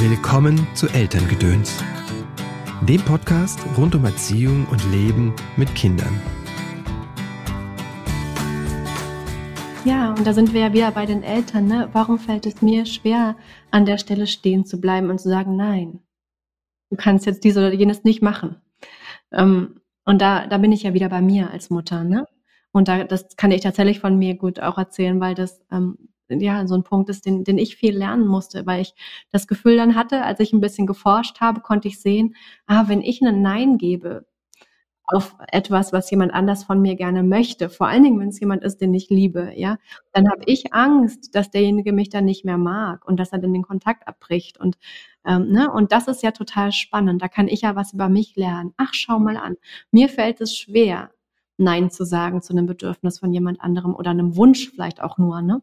Willkommen zu Elterngedöns, dem Podcast rund um Erziehung und Leben mit Kindern. Ja, und da sind wir ja wieder bei den Eltern. Ne? Warum fällt es mir schwer, an der Stelle stehen zu bleiben und zu sagen, nein, du kannst jetzt dies oder jenes nicht machen. Ähm, und da, da bin ich ja wieder bei mir als Mutter. Ne? Und da, das kann ich tatsächlich von mir gut auch erzählen, weil das ähm, ja, so ein Punkt ist, den, den ich viel lernen musste, weil ich das Gefühl dann hatte, als ich ein bisschen geforscht habe, konnte ich sehen, ah, wenn ich einen Nein gebe auf etwas, was jemand anders von mir gerne möchte, vor allen Dingen, wenn es jemand ist, den ich liebe, ja, dann habe ich Angst, dass derjenige mich dann nicht mehr mag und dass er dann den Kontakt abbricht und ähm, ne, und das ist ja total spannend. Da kann ich ja was über mich lernen. Ach, schau mal an. Mir fällt es schwer, Nein zu sagen zu einem Bedürfnis von jemand anderem oder einem Wunsch vielleicht auch nur, ne?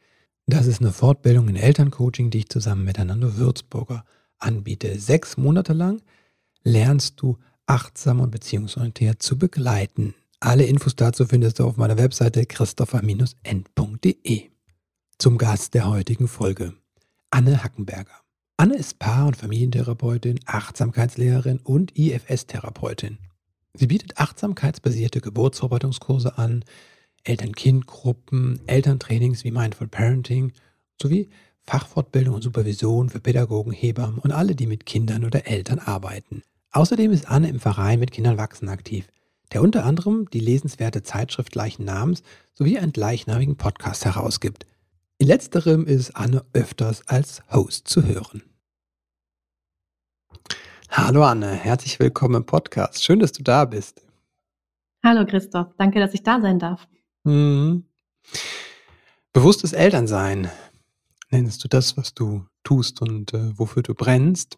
Das ist eine Fortbildung in Elterncoaching, die ich zusammen mit Hernando Würzburger anbiete. Sechs Monate lang lernst du achtsam und beziehungsorientiert zu begleiten. Alle Infos dazu findest du auf meiner Webseite christopher-end.de. Zum Gast der heutigen Folge, Anne Hackenberger. Anne ist Paar- und Familientherapeutin, Achtsamkeitslehrerin und IFS-Therapeutin. Sie bietet achtsamkeitsbasierte Geburtsvorbereitungskurse an, Eltern-Kind-Gruppen, Elterntrainings wie Mindful Parenting sowie Fachfortbildung und Supervision für Pädagogen, Hebammen und alle, die mit Kindern oder Eltern arbeiten. Außerdem ist Anne im Verein mit Kindern wachsen aktiv, der unter anderem die lesenswerte Zeitschrift gleichen Namens sowie einen gleichnamigen Podcast herausgibt. In letzterem ist Anne öfters als Host zu hören. Hallo Anne, herzlich willkommen im Podcast. Schön, dass du da bist. Hallo Christoph, danke, dass ich da sein darf. Mhm. Bewusstes Elternsein nennst du das, was du tust und äh, wofür du brennst.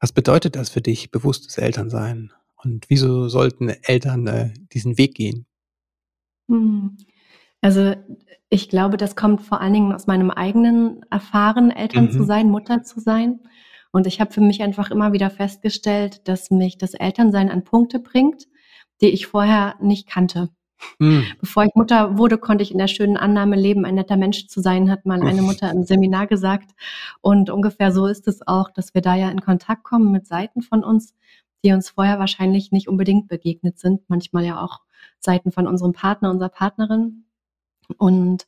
Was bedeutet das für dich, bewusstes Elternsein? Und wieso sollten Eltern äh, diesen Weg gehen? Hm. Also ich glaube, das kommt vor allen Dingen aus meinem eigenen Erfahren, Eltern mhm. zu sein, Mutter zu sein. Und ich habe für mich einfach immer wieder festgestellt, dass mich das Elternsein an Punkte bringt, die ich vorher nicht kannte. Mhm. Bevor ich Mutter wurde, konnte ich in der schönen Annahme leben, ein netter Mensch zu sein, hat mal eine Mutter im Seminar gesagt. Und ungefähr so ist es auch, dass wir da ja in Kontakt kommen mit Seiten von uns, die uns vorher wahrscheinlich nicht unbedingt begegnet sind. Manchmal ja auch Seiten von unserem Partner, unserer Partnerin. Und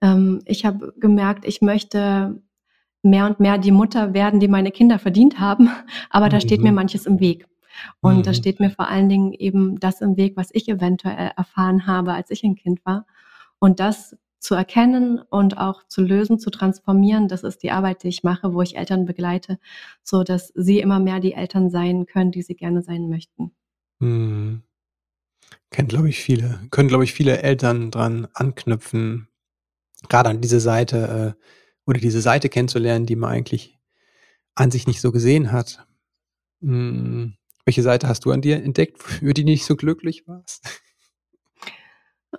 ähm, ich habe gemerkt, ich möchte mehr und mehr die Mutter werden, die meine Kinder verdient haben. Aber da steht mir mhm. manches im Weg. Und mhm. da steht mir vor allen Dingen eben das im Weg, was ich eventuell erfahren habe, als ich ein Kind war. Und das zu erkennen und auch zu lösen, zu transformieren, das ist die Arbeit, die ich mache, wo ich Eltern begleite, so dass sie immer mehr die Eltern sein können, die sie gerne sein möchten. Mhm. Kennt, glaube ich, viele, können, glaube ich, viele Eltern dran anknüpfen, gerade an diese Seite äh, oder diese Seite kennenzulernen, die man eigentlich an sich nicht so gesehen hat. Mhm. Welche Seite hast du an dir entdeckt, für die nicht so glücklich warst?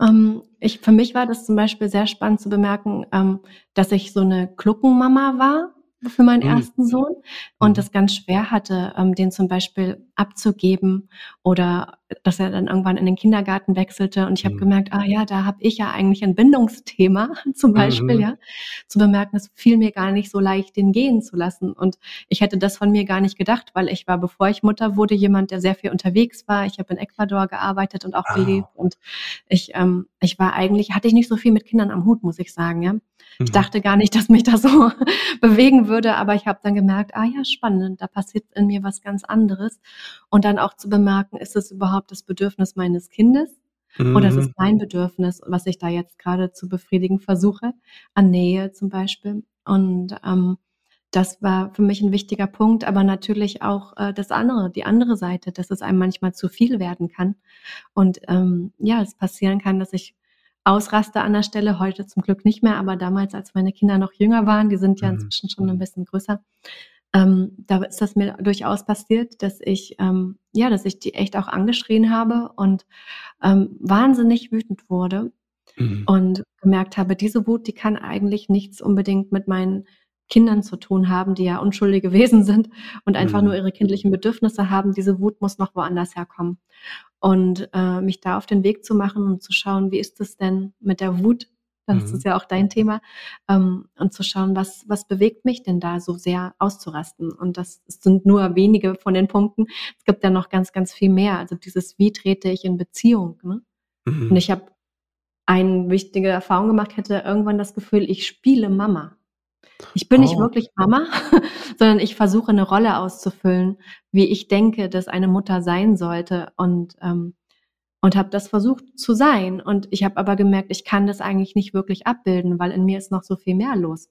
Ähm, ich, für mich war das zum Beispiel sehr spannend zu bemerken, ähm, dass ich so eine Kluckenmama war für meinen mhm. ersten Sohn und mhm. das ganz schwer hatte, ähm, den zum Beispiel abzugeben oder dass er dann irgendwann in den Kindergarten wechselte und ich habe mhm. gemerkt, ah ja, da habe ich ja eigentlich ein Bindungsthema zum Beispiel, mhm. ja, zu bemerken, es fiel mir gar nicht so leicht, den gehen zu lassen und ich hätte das von mir gar nicht gedacht, weil ich war, bevor ich Mutter wurde, jemand, der sehr viel unterwegs war. Ich habe in Ecuador gearbeitet und auch oh. gelebt und ich, ähm, ich war eigentlich, hatte ich nicht so viel mit Kindern am Hut, muss ich sagen, ja. Ich mhm. dachte gar nicht, dass mich das so bewegen würde, aber ich habe dann gemerkt, ah ja, spannend, da passiert in mir was ganz anderes. Und dann auch zu bemerken, ist es überhaupt das Bedürfnis meines Kindes? Mhm. Oder ist es mhm. mein Bedürfnis, was ich da jetzt gerade zu befriedigen versuche, an Nähe zum Beispiel? Und ähm, das war für mich ein wichtiger Punkt, aber natürlich auch äh, das andere, die andere Seite, dass es einem manchmal zu viel werden kann. Und ähm, ja, es passieren kann, dass ich ausraste an der Stelle, heute zum Glück nicht mehr, aber damals, als meine Kinder noch jünger waren, die sind ja mhm. inzwischen schon ein bisschen größer, ähm, da ist das mir durchaus passiert, dass ich, ähm, ja, dass ich die echt auch angeschrien habe und ähm, wahnsinnig wütend wurde mhm. und gemerkt habe, diese Wut, die kann eigentlich nichts unbedingt mit meinen Kindern zu tun haben, die ja unschuldige Wesen sind und einfach mhm. nur ihre kindlichen Bedürfnisse haben. Diese Wut muss noch woanders herkommen. Und äh, mich da auf den Weg zu machen und zu schauen, wie ist es denn mit der Wut das mhm. ist ja auch dein Thema. Ähm, und zu schauen, was, was bewegt mich denn da so sehr auszurasten? Und das sind nur wenige von den Punkten. Es gibt ja noch ganz, ganz viel mehr. Also dieses, wie trete ich in Beziehung? Ne? Mhm. Und ich habe eine wichtige Erfahrung gemacht, hätte irgendwann das Gefühl, ich spiele Mama. Ich bin oh. nicht wirklich Mama, sondern ich versuche eine Rolle auszufüllen, wie ich denke, dass eine Mutter sein sollte. Und ähm, und habe das versucht zu sein. Und ich habe aber gemerkt, ich kann das eigentlich nicht wirklich abbilden, weil in mir ist noch so viel mehr los.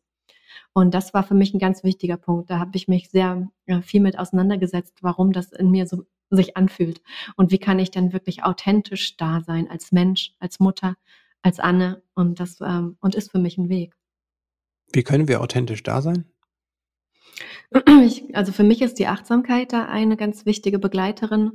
Und das war für mich ein ganz wichtiger Punkt. Da habe ich mich sehr ja, viel mit auseinandergesetzt, warum das in mir so sich anfühlt und wie kann ich dann wirklich authentisch da sein als Mensch, als Mutter, als Anne. Und das ähm, und ist für mich ein Weg. Wie können wir authentisch da sein? Ich, also für mich ist die Achtsamkeit da eine ganz wichtige Begleiterin,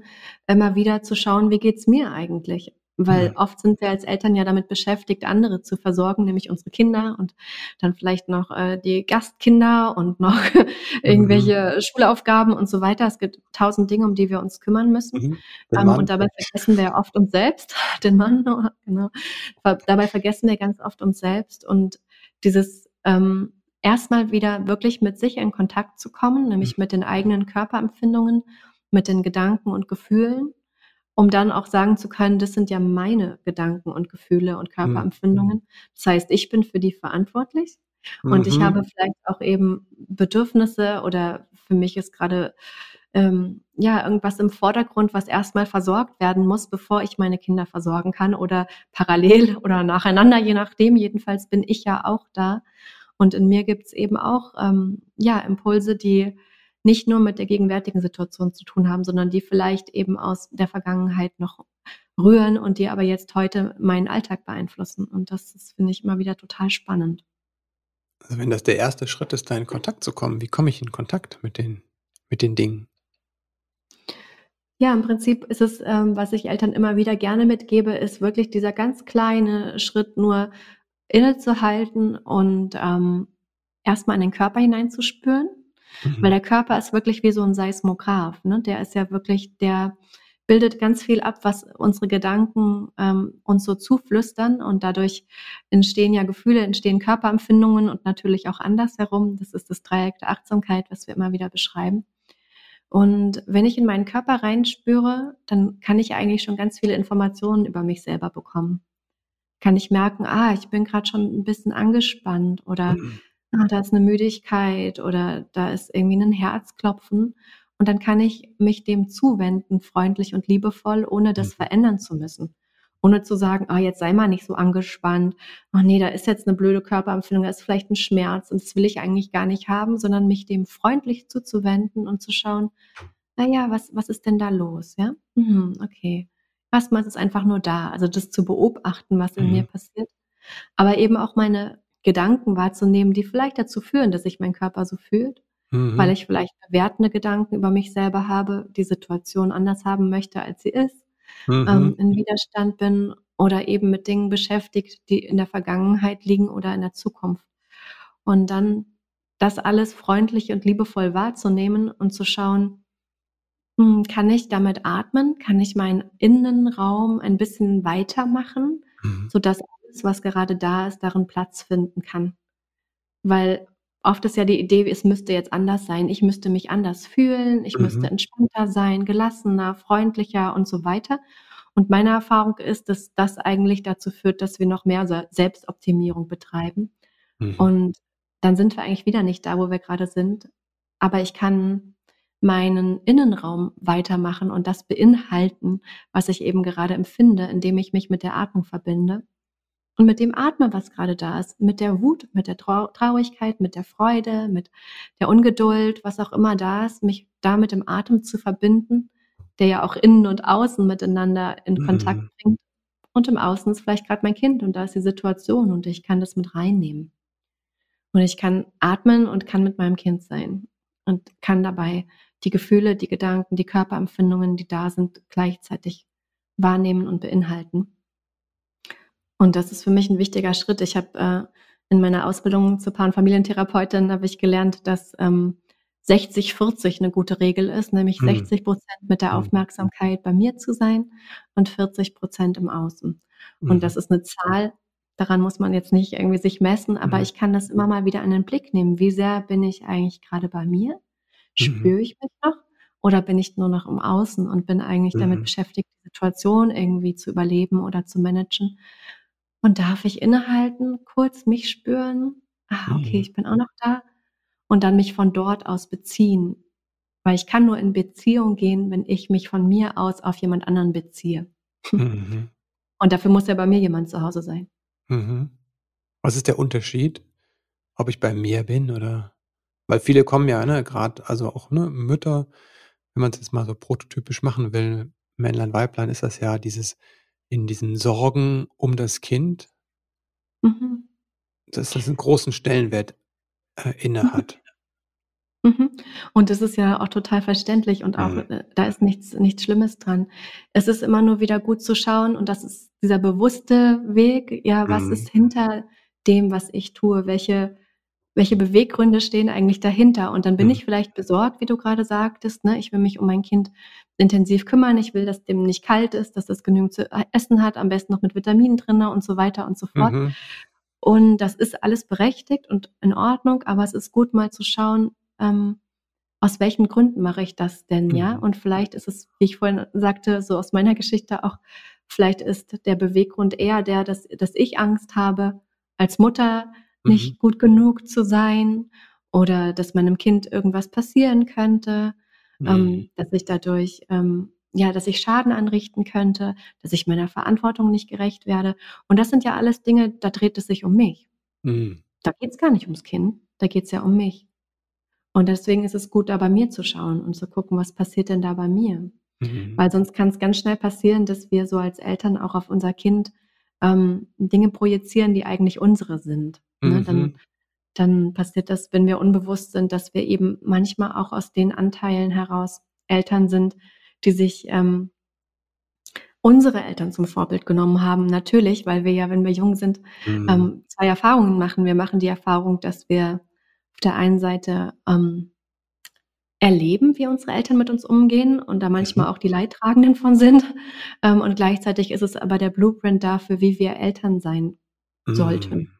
immer wieder zu schauen, wie geht's mir eigentlich? Weil ja. oft sind wir als Eltern ja damit beschäftigt, andere zu versorgen, nämlich unsere Kinder und dann vielleicht noch äh, die Gastkinder und noch irgendwelche mhm. Schulaufgaben und so weiter. Es gibt tausend Dinge, um die wir uns kümmern müssen. Mhm. Ähm, und dabei vergessen wir oft uns selbst, den Mann, genau. Dabei vergessen wir ganz oft uns selbst und dieses ähm, erstmal wieder wirklich mit sich in Kontakt zu kommen, nämlich mhm. mit den eigenen Körperempfindungen, mit den Gedanken und Gefühlen, um dann auch sagen zu können, das sind ja meine Gedanken und Gefühle und mhm. Körperempfindungen. Das heißt, ich bin für die verantwortlich und mhm. ich habe vielleicht auch eben Bedürfnisse oder für mich ist gerade ähm, ja irgendwas im Vordergrund, was erstmal versorgt werden muss, bevor ich meine Kinder versorgen kann oder parallel oder nacheinander, je nachdem. Jedenfalls bin ich ja auch da und in mir gibt es eben auch ähm, ja, Impulse, die nicht nur mit der gegenwärtigen Situation zu tun haben, sondern die vielleicht eben aus der Vergangenheit noch rühren und die aber jetzt heute meinen Alltag beeinflussen. Und das ist, finde ich, immer wieder total spannend. Also wenn das der erste Schritt ist, da in Kontakt zu kommen, wie komme ich in Kontakt mit den, mit den Dingen? Ja, im Prinzip ist es, ähm, was ich Eltern immer wieder gerne mitgebe, ist wirklich dieser ganz kleine Schritt nur innezuhalten und ähm, erstmal in den Körper hineinzuspüren, mhm. weil der Körper ist wirklich wie so ein Seismograph. Ne? Der ist ja wirklich, der bildet ganz viel ab, was unsere Gedanken ähm, uns so zuflüstern und dadurch entstehen ja Gefühle, entstehen Körperempfindungen und natürlich auch andersherum. Das ist das Dreieck der Achtsamkeit, was wir immer wieder beschreiben. Und wenn ich in meinen Körper reinspüre, dann kann ich eigentlich schon ganz viele Informationen über mich selber bekommen kann ich merken, ah, ich bin gerade schon ein bisschen angespannt oder mhm. ah, da ist eine Müdigkeit oder da ist irgendwie ein Herzklopfen. Und dann kann ich mich dem zuwenden, freundlich und liebevoll, ohne das mhm. verändern zu müssen. Ohne zu sagen, ah, jetzt sei mal nicht so angespannt. Ach nee, da ist jetzt eine blöde Körperempfindung, da ist vielleicht ein Schmerz und das will ich eigentlich gar nicht haben, sondern mich dem freundlich zuzuwenden und zu schauen, naja, was, was ist denn da los? Ja, mhm, okay. Erstmal ist es einfach nur da, also das zu beobachten, was in mhm. mir passiert, aber eben auch meine Gedanken wahrzunehmen, die vielleicht dazu führen, dass sich mein Körper so fühlt, mhm. weil ich vielleicht bewertende Gedanken über mich selber habe, die Situation anders haben möchte, als sie ist, ähm, mhm. ähm, in Widerstand bin oder eben mit Dingen beschäftigt, die in der Vergangenheit liegen oder in der Zukunft. Und dann das alles freundlich und liebevoll wahrzunehmen und zu schauen, kann ich damit atmen? Kann ich meinen Innenraum ein bisschen weiter machen, mhm. sodass alles, was gerade da ist, darin Platz finden kann? Weil oft ist ja die Idee, es müsste jetzt anders sein. Ich müsste mich anders fühlen, ich mhm. müsste entspannter sein, gelassener, freundlicher und so weiter. Und meine Erfahrung ist, dass das eigentlich dazu führt, dass wir noch mehr Selbstoptimierung betreiben. Mhm. Und dann sind wir eigentlich wieder nicht da, wo wir gerade sind. Aber ich kann meinen Innenraum weitermachen und das beinhalten, was ich eben gerade empfinde, indem ich mich mit der Atmung verbinde und mit dem Atmen, was gerade da ist, mit der Wut, mit der Traurigkeit, mit der Freude, mit der Ungeduld, was auch immer da ist, mich da mit dem Atem zu verbinden, der ja auch innen und außen miteinander in Kontakt mhm. bringt. Und im Außen ist vielleicht gerade mein Kind und da ist die Situation und ich kann das mit reinnehmen. Und ich kann atmen und kann mit meinem Kind sein. und kann dabei die Gefühle, die Gedanken, die Körperempfindungen, die da sind, gleichzeitig wahrnehmen und beinhalten. Und das ist für mich ein wichtiger Schritt. Ich habe äh, in meiner Ausbildung zur Paar- und Familientherapeutin habe ich gelernt, dass ähm, 60-40 eine gute Regel ist, nämlich mhm. 60 Prozent mit der hm. Aufmerksamkeit bei mir zu sein und 40 Prozent im Außen. Mhm. Und das ist eine Zahl, daran muss man jetzt nicht irgendwie sich messen, aber mhm. ich kann das immer mal wieder in den Blick nehmen. Wie sehr bin ich eigentlich gerade bei mir? Mhm. Spüre ich mich noch? Oder bin ich nur noch im Außen und bin eigentlich damit mhm. beschäftigt, die Situation irgendwie zu überleben oder zu managen? Und darf ich innehalten, kurz mich spüren? Ah, okay, mhm. ich bin auch noch da. Und dann mich von dort aus beziehen. Weil ich kann nur in Beziehung gehen, wenn ich mich von mir aus auf jemand anderen beziehe. Mhm. Und dafür muss ja bei mir jemand zu Hause sein. Mhm. Was ist der Unterschied, ob ich bei mir bin oder weil viele kommen ja, ne, gerade, also auch ne, Mütter, wenn man es jetzt mal so prototypisch machen will, Männlein, Weiblein, ist das ja dieses in diesen Sorgen um das Kind, Mhm. dass das einen großen Stellenwert äh, inne hat. Mhm. Und das ist ja auch total verständlich und auch, Mhm. äh, da ist nichts nichts Schlimmes dran. Es ist immer nur wieder gut zu schauen und das ist dieser bewusste Weg, ja, was ist mhm. hinter dem, was ich tue? Welche welche Beweggründe stehen eigentlich dahinter? Und dann bin Mhm. ich vielleicht besorgt, wie du gerade sagtest, ne? Ich will mich um mein Kind intensiv kümmern. Ich will, dass dem nicht kalt ist, dass das genügend zu essen hat, am besten noch mit Vitaminen drinne und so weiter und so fort. Mhm. Und das ist alles berechtigt und in Ordnung, aber es ist gut, mal zu schauen, ähm, aus welchen Gründen mache ich das denn, ja? Mhm. Und vielleicht ist es, wie ich vorhin sagte, so aus meiner Geschichte auch, vielleicht ist der Beweggrund eher der, dass, dass ich Angst habe, als Mutter nicht mhm. gut genug zu sein oder dass meinem Kind irgendwas passieren könnte, ähm, mhm. ähm, dass ich dadurch, ähm, ja, dass ich Schaden anrichten könnte, dass ich meiner Verantwortung nicht gerecht werde. Und das sind ja alles Dinge, da dreht es sich um mich. Mhm. Da geht es gar nicht ums Kind, da geht es ja um mich. Und deswegen ist es gut, da bei mir zu schauen und zu gucken, was passiert denn da bei mir. Mhm. Weil sonst kann es ganz schnell passieren, dass wir so als Eltern auch auf unser Kind ähm, Dinge projizieren, die eigentlich unsere sind. Ne? Dann, mhm. dann passiert das, wenn wir unbewusst sind, dass wir eben manchmal auch aus den Anteilen heraus Eltern sind, die sich ähm, unsere Eltern zum Vorbild genommen haben. Natürlich, weil wir ja, wenn wir jung sind, mhm. ähm, zwei Erfahrungen machen. Wir machen die Erfahrung, dass wir auf der einen Seite ähm, erleben, wie unsere Eltern mit uns umgehen und da manchmal mhm. auch die Leidtragenden von sind. Ähm, und gleichzeitig ist es aber der Blueprint dafür, wie wir Eltern sein sollten.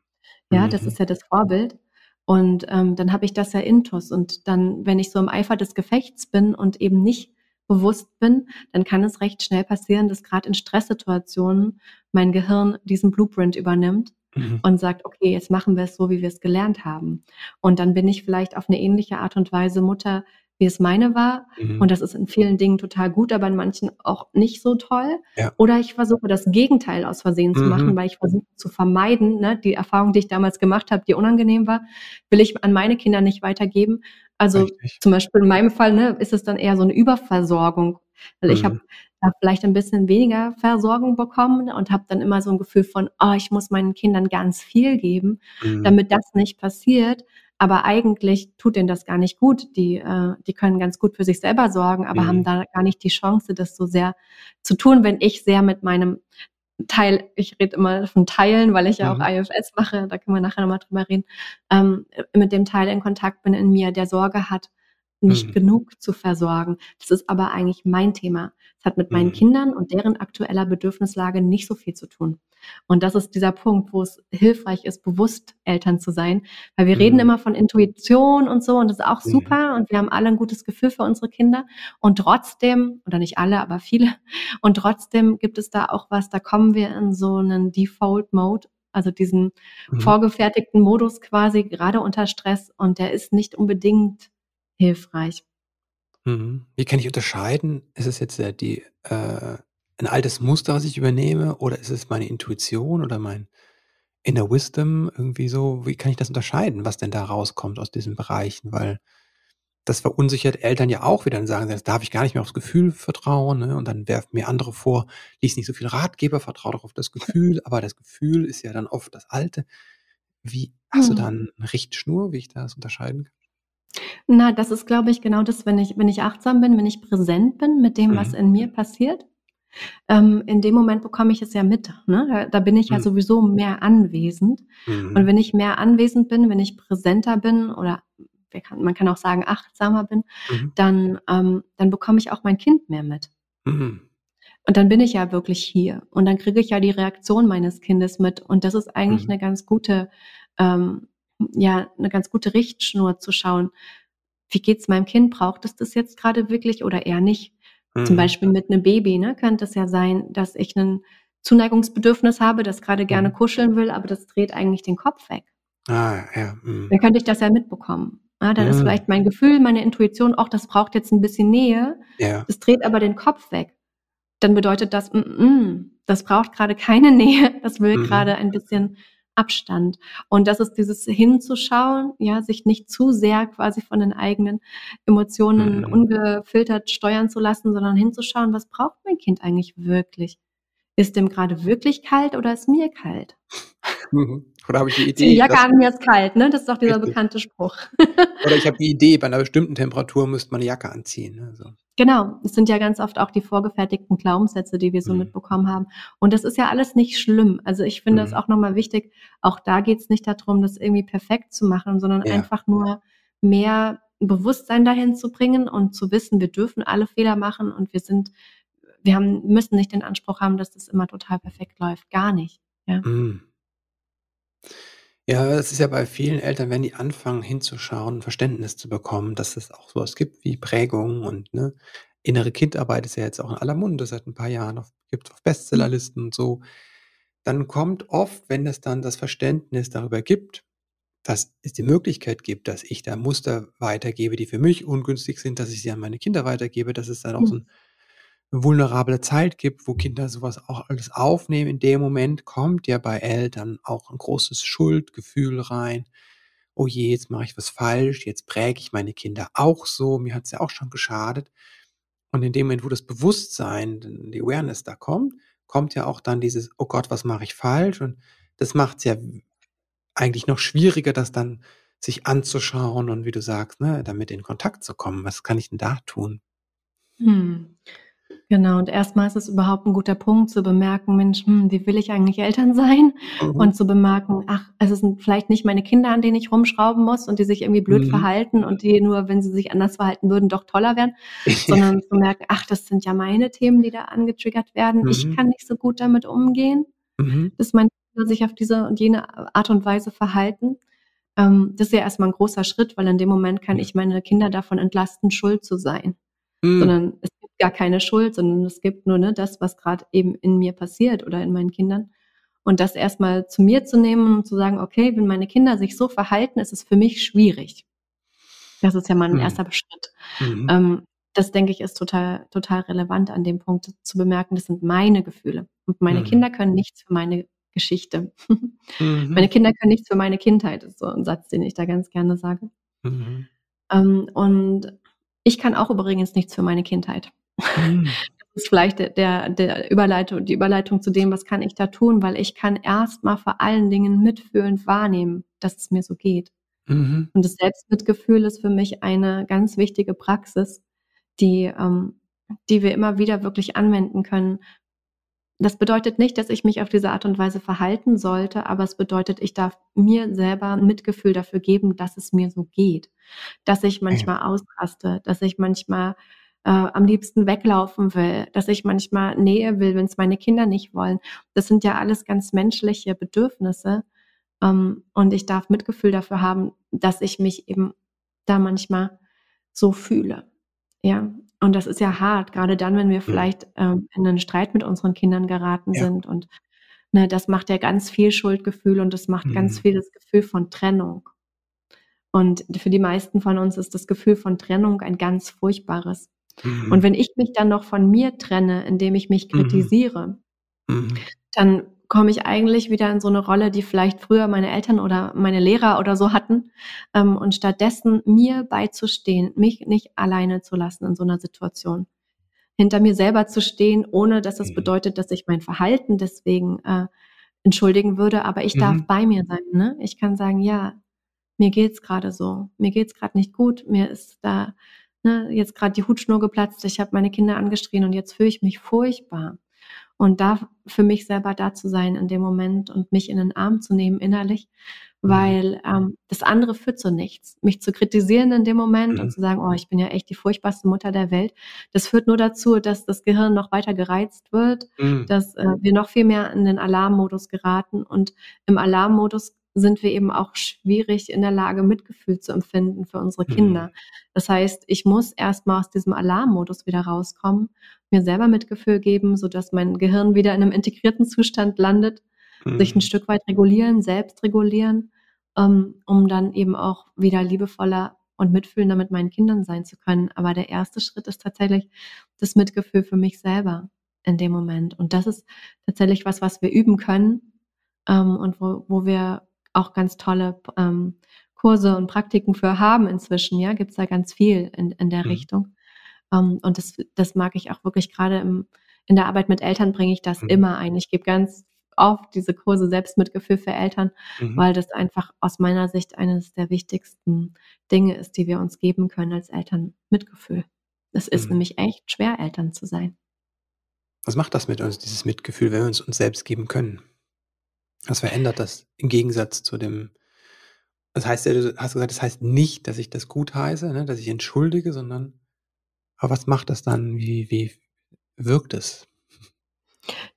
Ja, das mhm. ist ja das Vorbild. Und ähm, dann habe ich das ja intus. Und dann, wenn ich so im Eifer des Gefechts bin und eben nicht bewusst bin, dann kann es recht schnell passieren, dass gerade in Stresssituationen mein Gehirn diesen Blueprint übernimmt mhm. und sagt, okay, jetzt machen wir es so, wie wir es gelernt haben. Und dann bin ich vielleicht auf eine ähnliche Art und Weise Mutter, wie es meine war. Mhm. Und das ist in vielen Dingen total gut, aber in manchen auch nicht so toll. Ja. Oder ich versuche das Gegenteil aus Versehen mhm. zu machen, weil ich versuche zu vermeiden, ne, die Erfahrung, die ich damals gemacht habe, die unangenehm war, will ich an meine Kinder nicht weitergeben. Also Richtig. zum Beispiel in meinem Fall ne, ist es dann eher so eine Überversorgung. Weil mhm. ich habe da vielleicht ein bisschen weniger Versorgung bekommen und habe dann immer so ein Gefühl von, oh, ich muss meinen Kindern ganz viel geben, mhm. damit das nicht passiert. Aber eigentlich tut denen das gar nicht gut. Die, äh, die können ganz gut für sich selber sorgen, aber mhm. haben da gar nicht die Chance, das so sehr zu tun, wenn ich sehr mit meinem Teil, ich rede immer von Teilen, weil ich ja mhm. auch IFS mache, da können wir nachher nochmal drüber reden, ähm, mit dem Teil in Kontakt bin in mir, der Sorge hat, nicht mhm. genug zu versorgen. Das ist aber eigentlich mein Thema. Es hat mit meinen mhm. Kindern und deren aktueller Bedürfnislage nicht so viel zu tun. Und das ist dieser Punkt, wo es hilfreich ist, bewusst Eltern zu sein. Weil wir mhm. reden immer von Intuition und so und das ist auch mhm. super und wir haben alle ein gutes Gefühl für unsere Kinder. Und trotzdem, oder nicht alle, aber viele, und trotzdem gibt es da auch was, da kommen wir in so einen Default Mode also diesen mhm. vorgefertigten Modus quasi, gerade unter Stress. Und der ist nicht unbedingt hilfreich. Mhm. Wie kann ich unterscheiden? Ist es jetzt äh, die, äh, ein altes Muster, was ich übernehme, oder ist es meine Intuition oder mein Inner Wisdom irgendwie so? Wie kann ich das unterscheiden, was denn da rauskommt aus diesen Bereichen? Weil das verunsichert Eltern ja auch wieder und sagen, jetzt darf ich gar nicht mehr aufs Gefühl vertrauen. Ne? Und dann werfen mir andere vor, lies nicht so viel Ratgeber, vertraue doch auf das Gefühl. Aber das Gefühl ist ja dann oft das Alte. Wie hast du da mhm. eine Richtschnur, wie ich das unterscheiden kann? Na, das ist, glaube ich, genau das, wenn ich wenn ich achtsam bin, wenn ich präsent bin mit dem, was Mhm. in mir passiert, ähm, in dem Moment bekomme ich es ja mit, ne? Da da bin ich ja Mhm. sowieso mehr anwesend. Und Mhm. wenn ich mehr anwesend bin, wenn ich präsenter bin oder kann man kann auch sagen, achtsamer bin, Mhm. dann ähm, dann bekomme ich auch mein Kind mehr mit. Mhm. Und dann bin ich ja wirklich hier und dann kriege ich ja die Reaktion meines Kindes mit und das ist eigentlich Mhm. 'ne ganz gute ähm, ja, 'ne ganz gute Richtschnur zu schauen: Wie geht's meinem Kind? Braucht es das jetzt grade wirklich oder eher nicht? Zum Mhm. Beispiel mit 'nem Baby, ne, könnte es ja sein, dass ich 'nen Zuneigungsbedürfnis habe, das grade gerne Mhm. kuscheln will, aber das dreht eigentlich den Kopf weg. Ah, ja. Mhm. Dann könnte ich das ja mitbekommen. Ja, dann ist Mhm. vielleicht mein Gefühl, meine Intuition: „Och, das braucht jetzt 'n bisschen Nähe.“ Ja. Das dreht aber den Kopf weg. Dann bedeutet das: „Mm mm, das braucht grade keine Nähe, das will Mhm. grade ein bisschen Abstand.“ Und das ist dieses Hinzuschauen, ja, sich nicht zu sehr quasi von den eigenen Emotionen Mhm. ungefiltert steuern zu lassen, sondern hinzuschauen: „Was braucht mein Kind eigentlich wirklich? Ist dem grade wirklich kalt oder ist mir kalt?“ Mhm. Oder habe ich die „Zieh die Idee, Jacke an, mir ist kalt“, ne? Das ist doch dieser Richtig. bekannte Spruch. Oder ich habe die Idee, bei 'ner bestimmten Temperatur müsste man 'ne Jacke anziehen, ne, so. Genau, es sind ja ganz oft auch die vorgefertigten Glaubenssätze, die wir so Mhm. mitbekommen haben. Und das ist ja alles nicht schlimm. Also, ich finde es Mhm. auch noch mal wichtig auch da geht's nicht da drum, das irgendwie perfekt zu machen, sondern Ja. einfach nur mehr Bewusstsein dahin zu bringen und zu wissen, wir dürfen alle Fehler machen und wir sind wir haben müssen nicht den Anspruch haben, dass das immer total perfekt läuft. Gar nicht, ja. Mhm. Ja, es ist ja bei vielen Eltern, wenn die anfangen hinzuschauen, Verständnis zu bekommen, dass es auch so was gibt wie Prägung und, ne, innere Kindarbeit ist ja jetzt auch in aller Munde seit 'n paar Jahren auf gibt's auf. Bestsellerlisten und so. Dann kommt oft, wenn es dann das Verständnis darüber gibt, dass es die Möglichkeit gibt, dass ich da Muster weitergebe, die für mich ungünstig sind, dass ich sie an meine Kinder weitergebe, dass es dann auch so Mhm. 'n vulnerable Zeit gibt, wo Kinder so was auch alles aufnehmen. In dem Moment kommt ja bei Eltern auch 'n großes Schuldgefühl rein: „Oh je, jetzt mache ich was falsch, jetzt präge ich meine Kinder auch so, mir hat's ja auch schon geschadet.“ Und in dem Moment, wo das Bewusstsein, die Awareness da kommt, kommt ja auch dann dieses: „Oh Gott, was mache ich falsch?“ Und das macht's ja w eigentlich noch schwieriger, das dann sich anzuschauen und wie du sagst, ne, damit in Kontakt zu kommen. Was kann ich denn da tun? Mhm. Genau, und erst mal ist es überhaupt 'n guter Punkt zu bemerken: „Mensch, hm, wie will ich eigentlich Eltern sein?“ Mhm. Und zu bemerken: „Ach, es sind vielleicht nicht meine Kinder, an denen ich rumschrauben muss und die sich irgendwie blöd Mhm. verhalten und die nur, wenn sie sich anders verhalten würden, doch toller wären.“ Sondern zu merken: „Ach, das sind ja meine Themen, die da angetriggert werden. Ich Mhm. kann nicht so gut damit umgehen, Mhm. dass meine Kinder sich auf diese und jene Art und Weise verhalten.“ Ähm, das ist ja erst mal 'n großer Schritt, weil in dem Moment kann ich meine Kinder davon entlasten, schuld zu sein. Mhm. Sondern es gar keine Schuld, sondern es gibt nur, ne, das, was grad eben in mir passiert oder in meinen Kindern. Und das erst mal zu mir zu nehmen und zu sagen: „Okay, wenn meine Kinder sich so verhalten, ist es für mich schwierig.“ Das ist ja mal 'n Mhm. 1. Schritt. Mhm. Ähm, das denke ich, ist total total relevant an dem Punkt zu bemerken, das sind meine Gefühle und meine Mhm. Kinder können nichts für meine Geschichte. Meine Mhm. Kinder können nichts für meine Kindheit, ist so 'n Satz, den ich da ganz gerne sage. Mhm. Ähm, und ich kann auch übrigens nichts für meine Kindheit. Mhm. Das ist vielleicht der der Überleitung die Überleitung zu dem, was kann ich da tun, weil ich kann erst mal vor allen Dingen mitfühlend wahrnehmen, dass es mir so geht. Mhm. Und das Selbstmitgefühl ist für mich eine ganz wichtige Praxis, die ähm, die wir immer wieder wirklich anwenden können. Das bedeutet nicht, dass ich mich auf diese Art und Weise verhalten sollte, aber es bedeutet, ich darf mir selber Mitgefühl dafür geben, dass es mir so geht. Dass ich manchmal ausraste, dass ich manchmal, äh, am liebsten weglaufen will, dass ich manchmal Nähe will, wenn's meine Kinder nicht wollen. Das sind ja alles ganz menschliche Bedürfnisse, ähm, und ich darf Mitgefühl dafür haben, dass ich mich eben da manchmal so fühle, ja? Und das ist ja hart, grade dann, wenn wir Mhm. vielleicht, ähm, in 'nen Streit mit unseren Kindern geraten Ja. sind und, ne, das macht ja ganz viel Schuldgefühl und das macht ganz Mhm. viel das Gefühl von Trennung. Und für die meisten von uns ist das Gefühl von Trennung ein ganz furchtbares. Und Mhm. wenn ich mich dann noch von mir trenne, indem ich mich Mhm. kritisiere Mhm. dann komme ich eigentlich wieder in so 'ne Rolle, die vielleicht früher meine Eltern oder meine Lehrer oder so hatten, ähm, und stattdessen mir beizustehen, mich nicht alleine zu lassen in so 'ner Situation. Hinter mir selber zu stehen, ohne dass das Mhm. bedeutet, dass ich mein Verhalten deswegen, äh, entschuldigen würde, aber ich darf Mhm. bei mir sein, ne? Ich kann sagen: „Ja, mir geht's gerade so, mir geht's gerade nicht gut, mir ist da ne, jetzt gerade die Hutschnur geplatzt, ich habe meine Kinder angeschrien und jetzt fühle ich mich furchtbar. Und da für mich selber da zu sein in dem Moment und mich in den Arm zu nehmen innerlich, mhm. weil ähm, das andere führt zu nichts. Mich zu kritisieren in dem Moment mhm. und zu sagen, oh, ich bin ja echt die furchtbarste Mutter der Welt, das führt nur dazu, dass das Gehirn noch weiter gereizt wird, mhm. dass äh, wir noch viel mehr in den Alarmmodus geraten und im Alarmmodus sind wir eben auch schwierig in der Lage, Mitgefühl zu empfinden für unsere Kinder. Mhm. Das heißt, ich muss erstmal aus diesem Alarmmodus wieder rauskommen, mir selber Mitgefühl geben, sodass mein Gehirn wieder in einem integrierten Zustand landet, mhm. sich ein mhm. Stück weit regulieren, selbst regulieren, ähm, um dann eben auch wieder liebevoller und mitfühlender mit meinen Kindern sein zu können. Aber der erste Schritt ist tatsächlich das Mitgefühl für mich selber in dem Moment. Und das ist tatsächlich was, was wir üben können ähm, und wo, wo wir auch ganz tolle ähm, Kurse und Praktiken für haben inzwischen. Ja, gibt es da ganz viel in, in der mhm. Richtung. Ähm, und das, das mag ich auch wirklich gerade im, in der Arbeit mit Eltern bringe ich das mhm. immer ein. Ich gebe ganz oft diese Kurse Selbstmitgefühl für Eltern, mhm. weil das einfach aus meiner Sicht eines der wichtigsten Dinge ist, die wir uns geben können als Eltern. Mitgefühl. Es ist mhm. nämlich echt schwer, Eltern zu sein. Was macht das mit uns, dieses Mitgefühl, wenn wir uns uns selbst geben können? Was verändert das im Gegensatz zu dem das heißt ja, du hast gesagt, das heißt nicht, dass ich das gut heiße, ne, dass ich entschuldige, sondern aber was macht das dann? Wie wie wirkt es?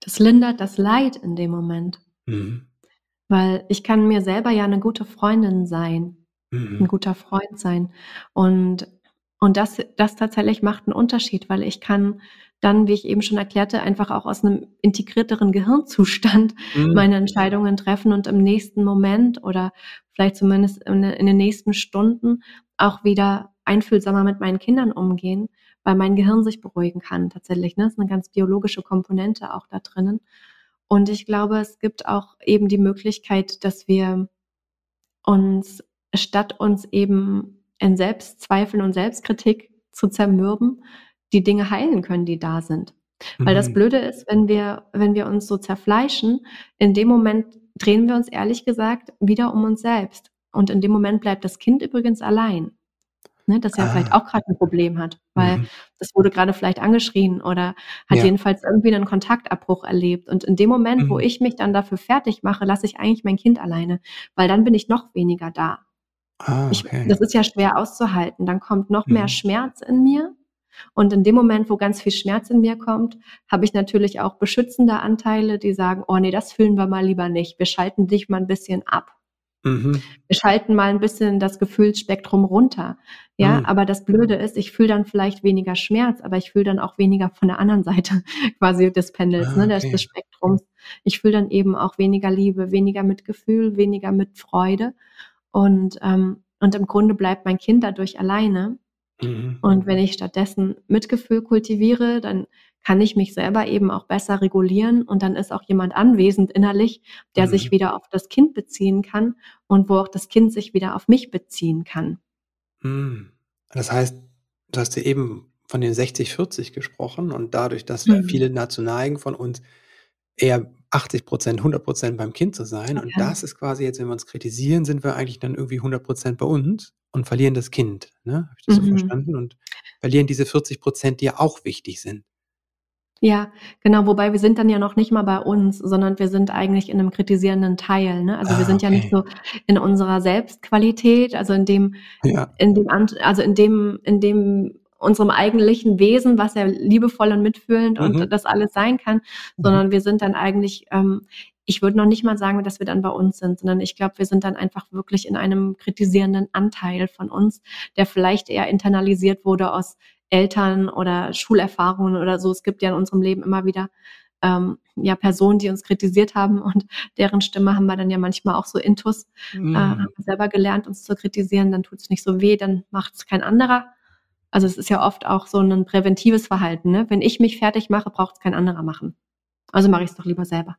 Das lindert das Leid in dem Moment. Mhm. Weil ich kann mir selber ja eine gute Freundin sein, mhm. 'n guter Freund sein. Und und das das tatsächlich macht einen Unterschied, weil ich kann dann, wie ich eben schon erklärte, einfach auch aus einem integrierteren Gehirnzustand mhm. meine Entscheidungen treffen und im nächsten Moment oder vielleicht zumindest in, in den nächsten Stunden auch wieder einfühlsamer mit meinen Kindern umgehen, weil mein Gehirn sich beruhigen kann tatsächlich. Ne? Das ist eine ganz biologische Komponente auch da drinnen. Und ich glaube, es gibt auch eben die Möglichkeit, dass wir uns statt uns eben in Selbstzweifeln und Selbstkritik zu zermürben, die Dinge heilen können, die da sind. Weil das mhm. Blöde ist, wenn wir, wenn wir uns so zerfleischen, in dem Moment drehen wir uns ehrlich gesagt wieder um uns selbst. Und in dem Moment bleibt das Kind übrigens allein. Ne, das ja ah. vielleicht auch gerade ein Problem hat, weil mhm. das wurde gerade vielleicht angeschrien oder hat ja. jedenfalls irgendwie einen Kontaktabbruch erlebt. Und in dem Moment, mhm. wo ich mich dann dafür fertig mache, lasse ich eigentlich mein Kind alleine, weil dann bin ich noch weniger da. Ah, okay. ich, das ist ja schwer auszuhalten. Dann kommt noch mhm. mehr Schmerz in mir und in dem Moment, wo ganz viel Schmerz in mir kommt, habe ich natürlich auch beschützende Anteile, die sagen, oh nee, das fühlen wir mal lieber nicht. Wir schalten dich mal ein bisschen ab. Mhm. Wir schalten mal ein bisschen das Gefühlsspektrum runter. Ja, mhm. aber das Blöde ist, ich fühle dann vielleicht weniger Schmerz, aber ich fühle dann auch weniger von der anderen Seite quasi des Pendels, ah, okay. ne, des, des Spektrums. Ich fühle dann eben auch weniger Liebe, weniger Mitgefühl, weniger Mitfreude. Und, ähm, und im Grunde bleibt mein Kind dadurch alleine. Mhm. Und wenn ich stattdessen Mitgefühl kultiviere, dann kann ich mich selber eben auch besser regulieren und dann ist auch jemand anwesend innerlich, der mhm. sich wieder auf das Kind beziehen kann und wo auch das Kind sich wieder auf mich beziehen kann. Mhm. Das heißt, du hast ja eben von den 60-40 gesprochen und dadurch, dass mhm. viele dazu neigen von uns eher 80 Prozent, 100 Prozent beim Kind zu sein. Okay. Und das ist quasi jetzt, wenn wir uns kritisieren, sind wir eigentlich dann irgendwie 100 Prozent bei uns und verlieren das Kind. Ne? Habe ich das mhm. so verstanden? Und verlieren diese 40 Prozent, die ja auch wichtig sind. Ja, genau, wobei wir sind dann ja noch nicht mal bei uns, sondern wir sind eigentlich in einem kritisierenden Teil. Ne? Also ah, wir sind okay. ja nicht so in unserer Selbstqualität, also in dem, ja. in dem, also in dem, in dem unserem eigentlichen Wesen, was ja liebevoll und mitfühlend mhm. und das alles sein kann, mhm. sondern wir sind dann eigentlich, ähm, ich würde noch nicht mal sagen, dass wir dann bei uns sind, sondern ich glaube, wir sind dann einfach wirklich in einem kritisierenden Anteil von uns, der vielleicht eher internalisiert wurde aus Eltern oder Schulerfahrungen oder so. Es gibt ja in unserem Leben immer wieder ähm, ja Personen, die uns kritisiert haben und deren Stimme haben wir dann ja manchmal auch so intus, mhm. äh, haben wir selber gelernt, uns zu kritisieren, dann tut es nicht so weh, dann macht es kein anderer. Also es ist ja oft auch so ein präventives Verhalten. Ne? Wenn ich mich fertig mache, braucht es kein anderer machen. Also mache ich es doch lieber selber.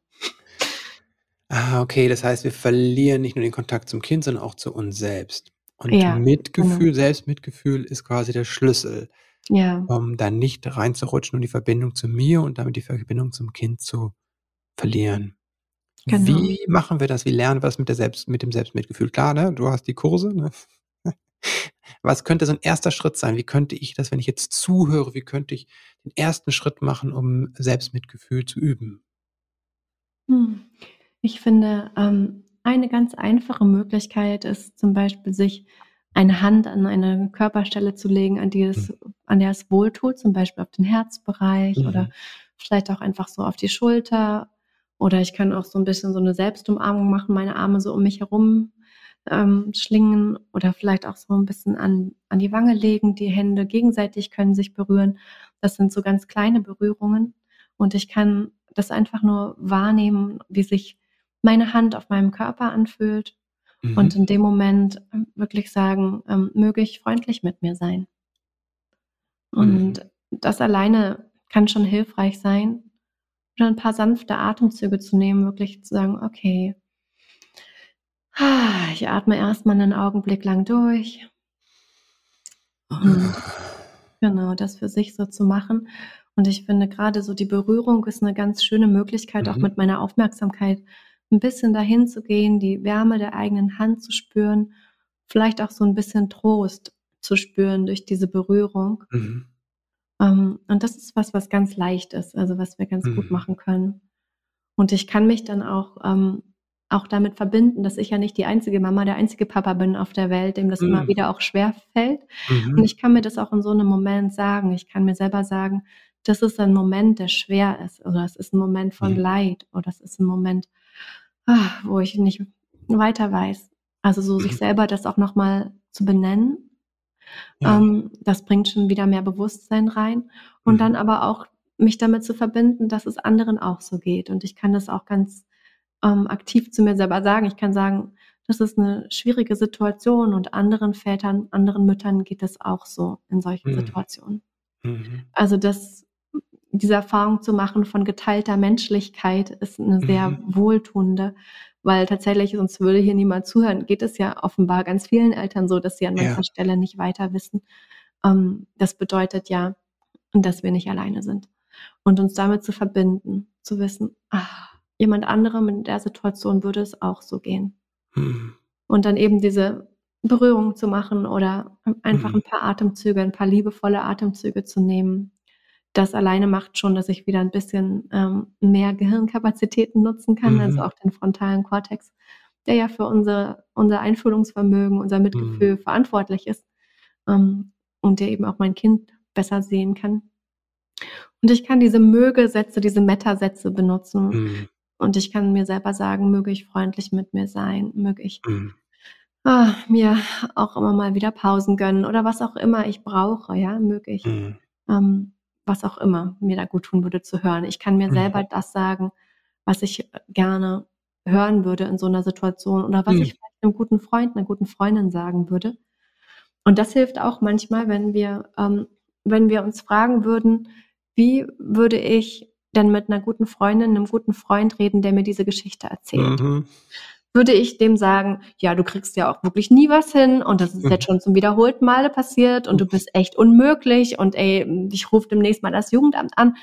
Ah, okay. Das heißt, wir verlieren nicht nur den Kontakt zum Kind, sondern auch zu uns selbst. Und ja, Mitgefühl, genau. Selbstmitgefühl ist quasi der Schlüssel, ja. um dann nicht reinzurutschen und die Verbindung zu mir und damit die Verbindung zum Kind zu verlieren. Genau. Wie machen wir das? Wie lernen wir das mit der Selbst mit dem Selbstmitgefühl? Klar, ne, du hast die Kurse, ne? Was könnte so 'n erster Schritt sein? Wie könnte ich das, wenn ich jetzt zuhöre wie könnte ich den ersten Schritt machen, um Selbstmitgefühl zu üben? Hm, ich finde, ähm, eine ganz einfache Möglichkeit ist zum Beispiel, sich eine Hand an eine Körperstelle zu legen, an die Mhm. es an der es wohltut, zum Beispiel auf den Herzbereich oder Mhm. vielleicht auch einfach so auf die Schulter. Oder ich kann auch so 'n bisschen so 'ne Selbstumarmung machen, meine Arme so um mich herum, ähm, schlingen oder vielleicht auch so 'n bisschen an an die Wange legen. Die Hände gegenseitig können sich berühren. Das sind so ganz kleine Berührungen und ich kann das einfach nur wahrnehmen, wie sich meine Hand auf meinem Körper anfühlt und Mhm. in dem Moment, ähm, wirklich sagen, ähm: „Möge ich freundlich mit mir sein.“ Mhm. Und das alleine kann schon hilfreich sein oder 'n paar sanfte Atemzüge zu nehmen, wirklich zu sagen: „Okay“ „ich atme erst mal 'nen Augenblick lang durch.“ Und genau, das für sich so zu machen. Und ich finde, grade so die Berührung ist 'ne ganz schöne Möglichkeit, auch Mhm. mit meiner Aufmerksamkeit 'n bisschen dahin zu gehen, die Wärme der eigenen Hand zu spüren, vielleicht auch so 'n bisschen Trost zu spüren durch diese Berührung. Mhm. Ähm, und das ist was, was ganz leicht ist, also, was wir ganz gut Mhm. machen können. Und ich kann mich dann auch ähm, auch damit verbinden, dass ich ja nicht die einzige Mama, der einzige Papa bin auf der Welt, dem das immer Mhm. wieder auch schwerfällt. Und Mhm. ich kann mir das auch in so 'nem Moment sagen. Ich kann mir selber sagen: „Das ist ein Moment, der schwer ist, oder es ist 'n Moment von Mhm. Leid oder es ist 'n Moment, wo ich nicht weiter weiß.“ Also, so sich Mhm. selber das auch noch mal zu benennen, Ja. ähm, das bringt schon wieder mehr Bewusstsein rein und Mhm. dann aber auch mich damit zu verbinden, dass es anderen auch so geht. Und ich kann das auch ganz, ähm, aktiv zu mir selber sagen. Ich kann sagen: „Das ist 'ne schwierige Situation und anderen Vätern, anderen Müttern geht es auch so in solchen Mhm. Situationen.“ Mhm. Also, das diese Erfahrung zu machen von geteilter Menschlichkeit ist 'ne sehr Mhm. wohltuende, weil tatsächlich, sonst würde hier niemand zuhören, geht es ja offenbar ganz vielen Eltern so, dass sie an Ja. mancher Stelle nicht weiter wissen. Ähm, das bedeutet ja, dass wir nicht alleine sind. Und uns damit zu verbinden, zu wissen: „Ah, jemand anderem in der Situation würde es auch so gehen.“ Mhm. Und dann eben diese Berührung zu machen oder einfach Mhm. paar Atemzüge 'n paar liebevolle Atemzüge zu nehmen. Das alleine macht schon, dass ich wieder 'n bisschen, ähm, mehr Gehirnkapazitäten nutzen kann, also, Mhm. auch den frontalen Kortex, der ja für unser unser Einfühlungsvermögen, unser Mhm. Mitgefühl verantwortlich ist, ähm, und der eben auch mein Kind besser sehen kann. Und ich kann diese Möge-Sätze, diese Meta-Sätze benutzen Mhm. und ich kann mir selber sagen: „Möge ich freundlich mit mir sein, möge ich, Mhm. ah, mir auch immer mal wieder Pausen gönnen oder was auch immer ich brauche, ja, möge ich, Mhm. ähm, was auch immer mir da guttun würde zu hören.“ Ich kann mir Mhm. selber das sagen, was ich gerne hören würde in so 'ner Situation oder was Mhm. ich vielleicht 'nem guten Freund, 'ner guten Freundin sagen würde. Und das hilft auch manchmal, wenn wir ähm, wenn wir uns fragen würden: „Wie würde ich denn mit 'ner guten Freundin, 'nem guten Freund reden, der mir diese Geschichte erzählt?“ Mhm. Würde ich dem sagen: „Ja, du kriegst ja auch wirklich nie was hin und das ist jetzt Mhm. schon zum wiederholten Male passiert und du bist echt unmöglich und ey, ich rufe demnächst mal das Jugendamt an.“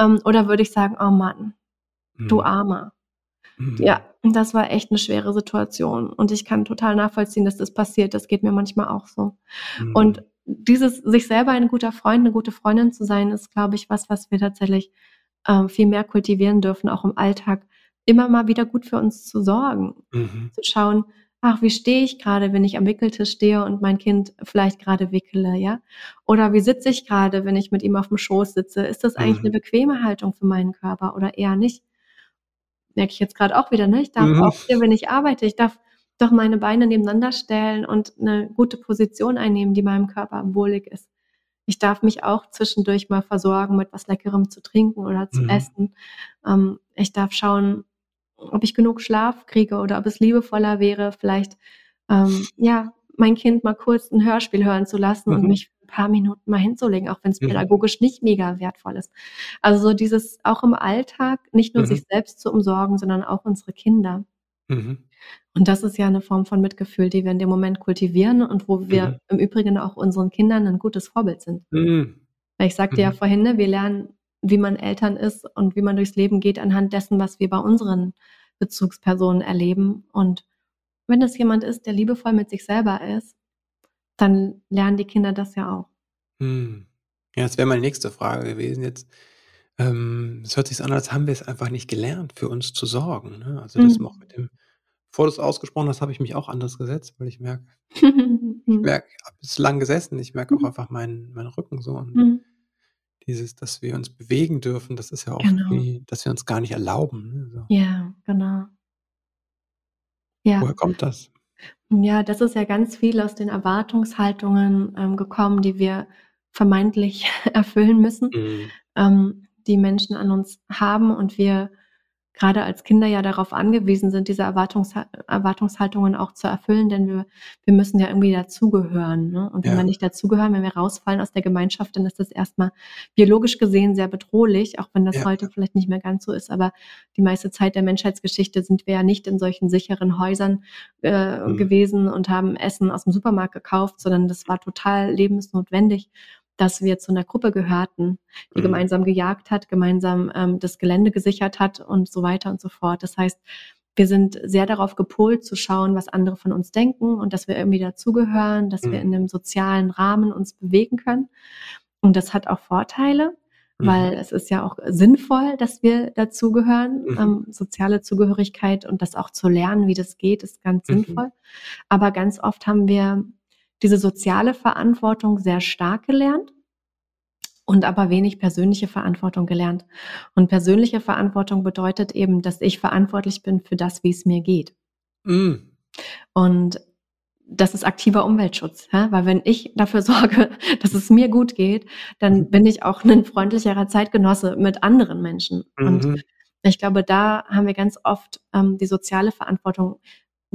Ähm, oder würde ich sagen: „Oh Mann, du Mhm. Armer.“ Ja, Mhm. das war echt 'ne schwere Situation und ich kann total nachvollziehen, dass das passiert. Das geht mir manchmal auch so. Und dieses sich selber ein guter Freund, 'ne gute Freundin zu sein, ist, glaube ich, was, was wir tatsächlich, ähm, viel mehr kultivieren dürfen, auch im Alltag, immer mal wieder gut für uns zu sorgen. Mhm. Zu schauen: „Ach, wie stehe ich grade, wenn ich am Wickeltisch stehe und mein Kind vielleicht grade wickele, ja? Oder wie sitze ich grade, wenn ich mit ihm aufm Schoß sitze? Ist das eigentlich Mhm. bequeme Haltung für meinen Körper oder eher nicht?“ Merke ich jetzt grad auch wieder, ne? Ich darf Mhm. auch hier, wenn ich arbeite ich darf doch meine Beine nebeneinander stellen und 'ne gute Position einnehmen, die meinem Körper wohlig ist. Ich darf mich auch zwischendurch mal versorgen mit was Leckerem zu trinken oder zu Mhm. essen. Ähm, ich darf schauen, ob ich genug Schlaf kriege oder ob es liebevoller wäre, vielleicht, ähm, ja, mein Kind mal kurz 'n Hörspiel hören zu lassen und Mhm. mich 'n paar Minuten mal hinzulegen, auch wenn's Mhm. pädagogisch nicht mega wertvoll ist. Also, so dieses auch im Alltag nicht nur Mhm. sich selbst zu umsorgen, sondern auch unsere Kinder. Mhm. Und das ist ja 'ne Form von Mitgefühl, die wir in dem Moment kultivieren und wo wir Mhm. im Übrigen auch unseren Kindern 'nen gutes Vorbild sind. Mhm. Weil ich sagte ja vorhin, ne, wir lernen, wie man Eltern ist und wie man durchs Leben geht anhand dessen, was wir bei unseren Bezugspersonen erleben. Und wenn es jemand ist, der liebevoll mit sich selber ist, dann lernen die Kinder das ja auch. Hm. Ja, das wäre meine nächste Frage gewesen jetzt. Ähm, es hört sich an, als haben wir es einfach nicht gelernt, für uns zu sorgen. Ne? Also das mhm. auch mit dem, bevor du es ausgesprochen hast, habe ich mich auch anders gesetzt, weil ich merke, ich merke, ich habe es lang gesessen, ich merke auch mhm. einfach meinen, meinen Rücken so. Und mhm. Dieses, dass wir uns bewegen dürfen, das ist ja auch, genau. wie, dass wir uns gar nicht erlauben. Ne? So. Ja, genau. Ja. Woher kommt das? Ja, das ist ja ganz viel aus den Erwartungshaltungen ähm, gekommen, die wir vermeintlich erfüllen müssen, mhm. ähm, die Menschen an uns haben und wir gerade als Kinder ja darauf angewiesen sind, diese Erwartungs Erwartungshaltungen auch zu erfüllen, denn wir, wir müssen ja irgendwie dazugehören. Ne? Und wenn ja. wir nicht dazugehören, wenn wir rausfallen aus der Gemeinschaft, dann ist das erstmal biologisch gesehen sehr bedrohlich, auch wenn das ja. heute vielleicht nicht mehr ganz so ist. Aber die meiste Zeit der Menschheitsgeschichte sind wir ja nicht in solchen sicheren Häusern äh, mhm. gewesen und haben Essen aus dem Supermarkt gekauft, sondern das war total lebensnotwendig dass wir zu einer Gruppe gehörten, die mhm. gemeinsam gejagt hat, gemeinsam ähm, das Gelände gesichert hat und so weiter und so fort. Das heißt, wir sind sehr darauf gepolt zu schauen, was andere von uns denken und dass wir irgendwie dazugehören, dass mhm. wir in einem sozialen Rahmen uns bewegen können. Und das hat auch Vorteile, mhm. weil es ist ja auch sinnvoll, dass wir dazugehören. Mhm. Ähm, soziale Zugehörigkeit und das auch zu lernen, wie das geht, ist ganz mhm. sinnvoll. Aber ganz oft haben wir diese soziale Verantwortung sehr stark gelernt und aber wenig persönliche Verantwortung gelernt. Und persönliche Verantwortung bedeutet eben, dass ich verantwortlich bin für das, wie es mir geht. Mm. Und das ist aktiver Umweltschutz, ja? weil wenn ich dafür sorge, dass es mir gut geht, dann mhm. bin ich auch ein freundlicherer Zeitgenosse mit anderen Menschen. Mhm. Und ich glaube, da haben wir ganz oft ähm, die soziale Verantwortung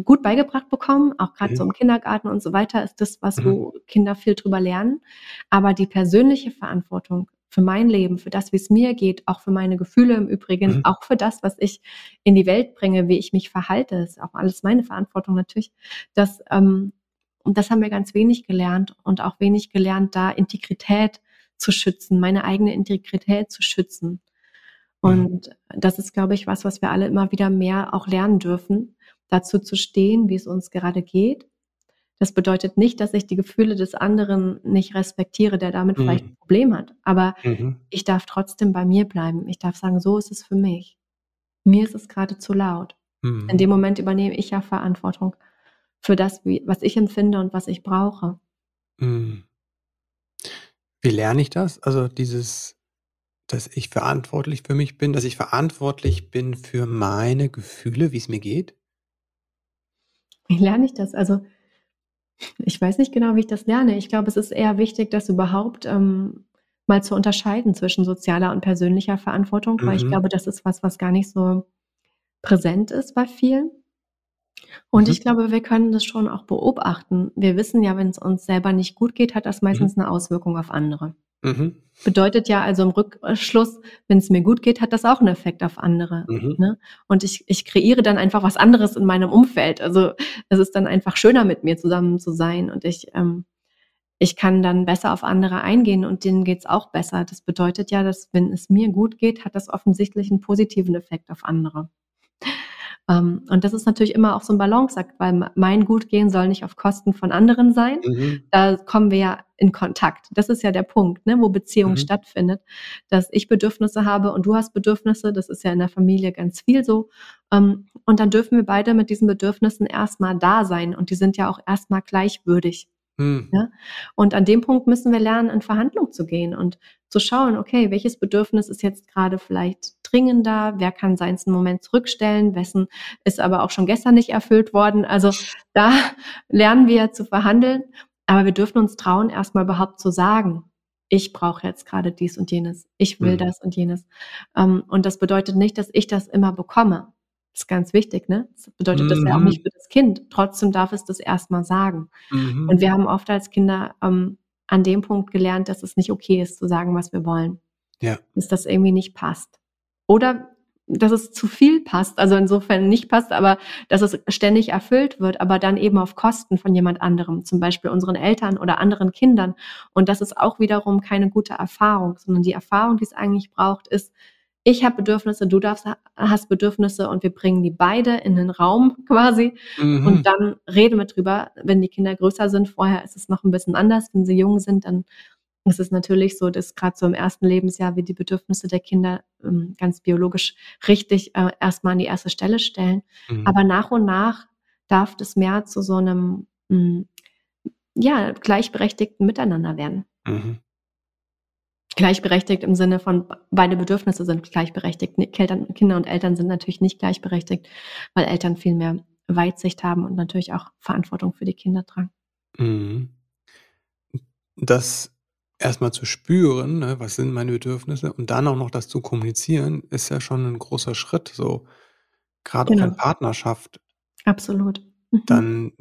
gut beigebracht bekommen, auch gerade mhm. so im Kindergarten und so weiter ist das, was mhm. wo Kinder viel drüber lernen. Aber die persönliche Verantwortung für mein Leben, für das, wie es mir geht, auch für meine Gefühle im Übrigen, mhm. auch für das, was ich in die Welt bringe, wie ich mich verhalte, ist auch alles meine Verantwortung natürlich. Das, ähm, und das haben wir ganz wenig gelernt und auch wenig gelernt, da Integrität zu schützen, meine eigene Integrität zu schützen. Mhm. Und das ist, glaube ich, was, was wir alle immer wieder mehr auch lernen dürfen dazu zu stehen, wie es uns gerade geht. Das bedeutet nicht, dass ich die Gefühle des anderen nicht respektiere, der damit mhm. vielleicht ein Problem hat. Aber mhm. ich darf trotzdem bei mir bleiben. Ich darf sagen, so ist es für mich. Mir ist es gerade zu laut. Mhm. In dem Moment übernehme ich ja Verantwortung für das, was ich empfinde und was ich brauche. Mhm. Wie lerne ich das? Also dieses, dass ich verantwortlich für mich bin, dass ich verantwortlich bin für meine Gefühle, wie es mir geht? Wie lerne ich das? Also, ich weiß nicht genau, wie ich das lerne. Ich glaube, es ist eher wichtig, das überhaupt ähm, mal zu unterscheiden zwischen sozialer und persönlicher Verantwortung, mhm. weil ich mhm. glaube, das ist was, was gar nicht so präsent ist bei vielen. Und mhm. ich glaube, wir können das schon auch beobachten. Wir wissen ja, wenn es uns selber nicht gut geht, hat das meistens mhm. eine Auswirkung auf andere. Mhm. Bedeutet ja also im Rückschluss, wenn es mir gut geht, hat das auch einen Effekt auf andere. Mhm. Ne? Und ich, ich kreiere dann einfach was anderes in meinem Umfeld. Also es ist dann einfach schöner, mit mir zusammen zu sein und ich, ähm, ich kann dann besser auf andere eingehen und denen geht's auch besser. Das bedeutet ja, dass wenn es mir gut geht, hat das offensichtlich einen positiven Effekt auf andere. Ähm, und das ist natürlich immer auch so ein Balanceakt, weil mein Gutgehen soll nicht auf Kosten von anderen sein. Mhm. Da kommen wir ja in Kontakt. Das ist ja der Punkt, ne, wo Beziehung mhm. stattfindet, dass ich Bedürfnisse habe und du hast Bedürfnisse. Das ist ja in der Familie ganz viel so. Ähm, und dann dürfen wir beide mit diesen Bedürfnissen erstmal da sein und die sind ja auch erstmal gleichwürdig. Mhm. Ja? Und an dem Punkt müssen wir lernen, in Verhandlung zu gehen und zu schauen, okay, welches Bedürfnis ist jetzt gerade vielleicht dringender, wer kann seins einen Moment zurückstellen, wessen ist aber auch schon gestern nicht erfüllt worden. Also da lernen wir zu verhandeln, aber wir dürfen uns trauen, erstmal überhaupt zu sagen, ich brauche jetzt gerade dies und jenes, ich will mhm. das und jenes. Ähm, und das bedeutet nicht, dass ich das immer bekomme. Das ist ganz wichtig, ne? Das bedeutet mhm. das ja auch nicht für das Kind. Trotzdem darf es das erstmal sagen. Mhm. Und wir haben oft als Kinder ähm, an dem Punkt gelernt, dass es nicht okay ist, zu sagen, was wir wollen. Ja. Dass das irgendwie nicht passt. Oder dass es zu viel passt, also insofern nicht passt, aber dass es ständig erfüllt wird, aber dann eben auf Kosten von jemand anderem, zum Beispiel unseren Eltern oder anderen Kindern. Und das ist auch wiederum keine gute Erfahrung, sondern die Erfahrung, die es eigentlich braucht, ist, ich habe Bedürfnisse, du darfst, hast Bedürfnisse und wir bringen die beide in den Raum quasi. Mhm. Und dann reden wir drüber, wenn die Kinder größer sind. Vorher ist es noch ein bisschen anders. Wenn sie jung sind, dann ist es natürlich so, dass gerade so im ersten Lebensjahr wir die Bedürfnisse der Kinder ähm, ganz biologisch richtig äh, erstmal an die erste Stelle stellen. Mhm. Aber nach und nach darf das mehr zu so einem mh, mm, ja, gleichberechtigten Miteinander werden. Mhm gleichberechtigt im Sinne von beide Bedürfnisse sind gleichberechtigt. Kinder und Eltern sind natürlich nicht gleichberechtigt, weil Eltern viel mehr Weitsicht haben und natürlich auch Verantwortung für die Kinder tragen. Mhm. Das erstmal zu spüren, ne, was sind meine Bedürfnisse und dann auch noch das zu kommunizieren, ist ja schon ein großer Schritt, so gerade genau. auch in Partnerschaft. Absolut. Mhm. Dann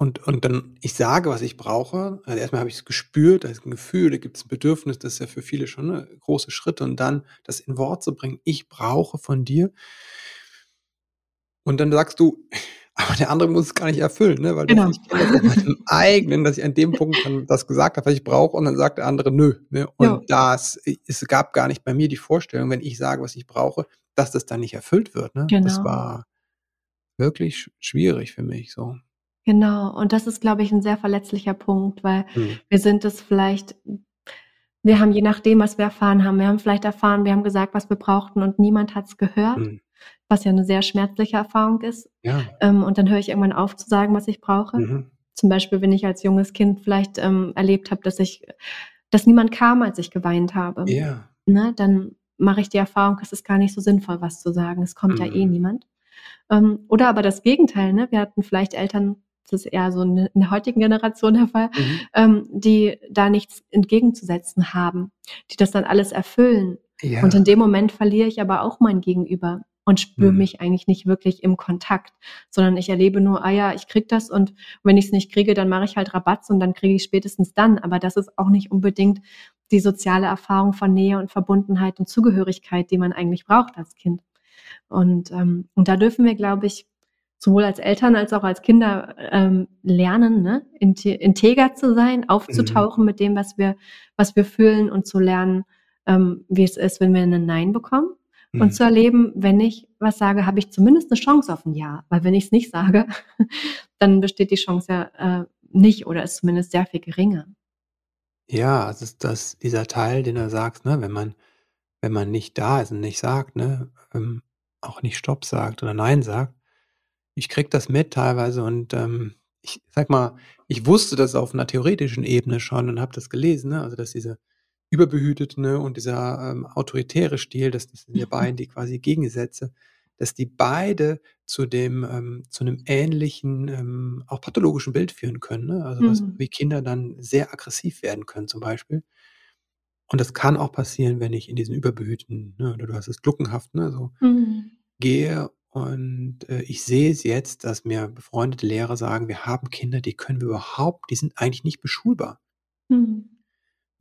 und, und dann, ich sage, was ich brauche. Also erstmal habe ich es gespürt, da ist ein Gefühl, da gibt es ein Bedürfnis, das ist ja für viele schon eine große Schritte. Und dann das in Wort zu bringen, ich brauche von dir. Und dann sagst du, aber der andere muss es gar nicht erfüllen, ne? Weil genau. das, ich kenne das mit dem eigenen, dass ich an dem Punkt dann das gesagt habe, was ich brauche, und dann sagt der andere nö. Ne? Und ja. das, es gab gar nicht bei mir die Vorstellung, wenn ich sage, was ich brauche, dass das dann nicht erfüllt wird. Ne? Genau. Das war wirklich schwierig für mich so. Genau, und das ist, glaube ich, ein sehr verletzlicher Punkt, weil Mhm. wir sind es vielleicht wir haben je nachdem, was wir erfahren haben wir haben vielleicht erfahren, wir haben gesagt, was wir brauchten und niemand hat es gehört, Mhm. Was ja eine sehr schmerzliche Erfahrung ist. Ja. Ähm, und dann höre ich irgendwann auf zu sagen, was ich brauche. Mhm. Zum Beispiel, wenn ich als junges Kind vielleicht, ähm, erlebt habe, dass ich dass niemand kam, als ich geweint habe, Ja. ne? Dann mache ich die Erfahrung, es ist gar nicht so sinnvoll, was zu sagen. Es kommt ja eh mhm. niemand. Ähm, oder aber das Gegenteil, ne? Wir hatten vielleicht Eltern das ist eher so in der heutigen Generation der Fall, mhm. ähm, die da nichts entgegenzusetzen haben, die das dann alles erfüllen. Ja. Und in dem Moment verliere ich aber auch mein Gegenüber und spüre mhm. mich eigentlich nicht wirklich im Kontakt, sondern ich erlebe nur, ah ja, ich krieg das und wenn ich es nicht kriege, dann mache ich halt Rabatz und dann kriege ich spätestens dann. Aber das ist auch nicht unbedingt die soziale Erfahrung von Nähe und Verbundenheit und Zugehörigkeit, die man eigentlich braucht als Kind. Und, ähm, und da dürfen wir, glaube ich, sowohl als Eltern als auch als Kinder ähm, lernen, ne? integer zu sein, aufzutauchen mhm. mit dem, was wir, was wir fühlen und zu lernen, ähm, wie es ist, wenn wir einen Nein bekommen. Mhm. Und zu erleben, wenn ich was sage, habe ich zumindest eine Chance auf ein Ja. Weil wenn ich es nicht sage, dann besteht die Chance ja äh, nicht oder ist zumindest sehr viel geringer. Ja, also ist das, dieser Teil, den du sagst, ne, wenn man, wenn man nicht da ist und nicht sagt, ne, ähm, auch nicht Stopp sagt oder Nein sagt, ich kriege das mit teilweise und ähm, ich sag mal, ich wusste das auf einer theoretischen Ebene schon und habe das gelesen, ne? also dass diese überbehütete ne, und dieser ähm, autoritäre Stil, dass das sind ja beiden die quasi Gegensätze, dass die beide zu dem ähm, zu einem ähnlichen ähm, auch pathologischen Bild führen können, ne? also was, mhm. wie Kinder dann sehr aggressiv werden können zum Beispiel. Und das kann auch passieren, wenn ich in diesen überbehüteten, ne, oder du hast es gluckenhaft, ne, so mhm. gehe und, äh, ich sehe es jetzt, dass mir befreundete Lehrer sagen: „Wir haben Kinder, die können wir überhaupt die sind eigentlich nicht beschulbar.“ Mhm.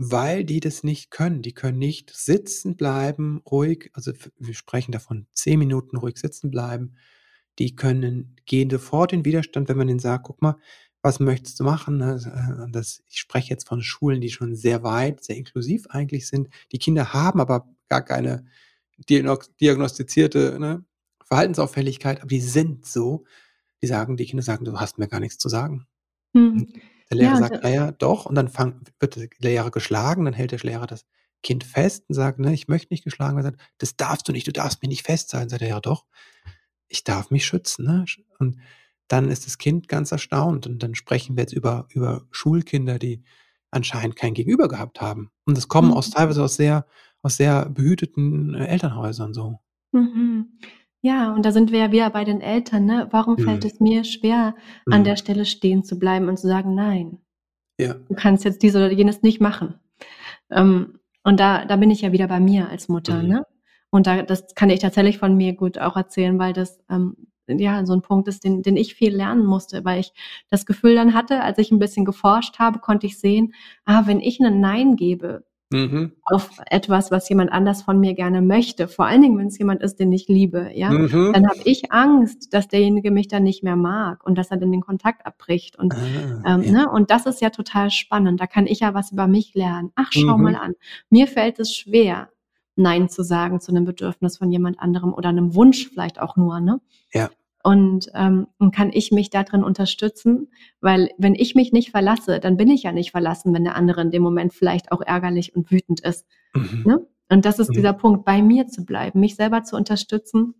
Weil die das nicht können. Die können nicht sitzen bleiben, ruhig also, wir sprechen davon 10 Minuten ruhig sitzen bleiben. Die können gehen sofort in Widerstand, wenn man ihnen sagt: „Guck mal, was möchtest du machen?“, ne? Äh, das ich spreche jetzt von Schulen, die schon sehr weit, sehr inklusiv eigentlich sind. Die Kinder haben aber gar keine diagnostizierte, ne, Verhaltensauffälligkeit, aber die sind so, die sagen die Kinder sagen: „Du hast mir gar nichts zu sagen.“ Mhm. Der Lehrer Ja, sagt: „Ja, ja, doch.“ Und dann fang wird der Lehrer geschlagen, dann hält der Lehrer das Kind fest und sagt: „Ne, ich möchte nicht geschlagen werden.“ Sagt: „Das darfst du nicht, du darfst mich nicht festhalten.“ Sagt er: „Ja doch, ich darf mich schützen“, ne? Und dann ist das Kind ganz erstaunt und dann sprechen wir jetzt über über Schulkinder, die anscheinend kein Gegenüber gehabt haben. Und das kommen aus mhm. teilweise aus sehr aus sehr behüteten, äh, Elternhäusern so. Mhm. Ja, und da sind wir ja wieder bei den Eltern, ne? Warum fällt mhm. es mir schwer, an der mhm. Stelle stehen zu bleiben und zu sagen: „Nein, Ja. du kannst jetzt dies oder jenes nicht machen.“ Ähm, und da da bin ich ja wieder bei mir als Mutter, Mhm. ne? Und da das kann ich tatsächlich von mir gut auch erzählen, weil das, ähm, ja, so ein Punkt ist, den den ich viel lernen musste, weil ich das Gefühl dann hatte, als ich ein bisschen geforscht habe, konnte ich sehen: „Ah, wenn ich 'nen Nein gebe, Mhm. auf etwas, was jemand anders von mir gerne möchte. Vor allen Dingen, wenn es jemand ist, den ich liebe, ja, mhm. dann habe ich Angst, dass derjenige mich dann nicht mehr mag und dass er dann den Kontakt abbricht. Und, ah, ähm, ja. ne? und das ist ja total spannend. Da kann ich ja was über mich lernen. Ach, schau mhm. mal an. Mir fällt es schwer, Nein zu sagen zu einem Bedürfnis von jemand anderem oder einem Wunsch vielleicht auch nur, ne? Ja. Und, ähm, und kann ich mich darin unterstützen, weil wenn ich mich nicht verlasse, dann bin ich ja nicht verlassen, wenn der andere in dem Moment vielleicht auch ärgerlich und wütend ist. Mhm. Ne? Und das ist mhm. dieser Punkt, bei mir zu bleiben, mich selber zu unterstützen,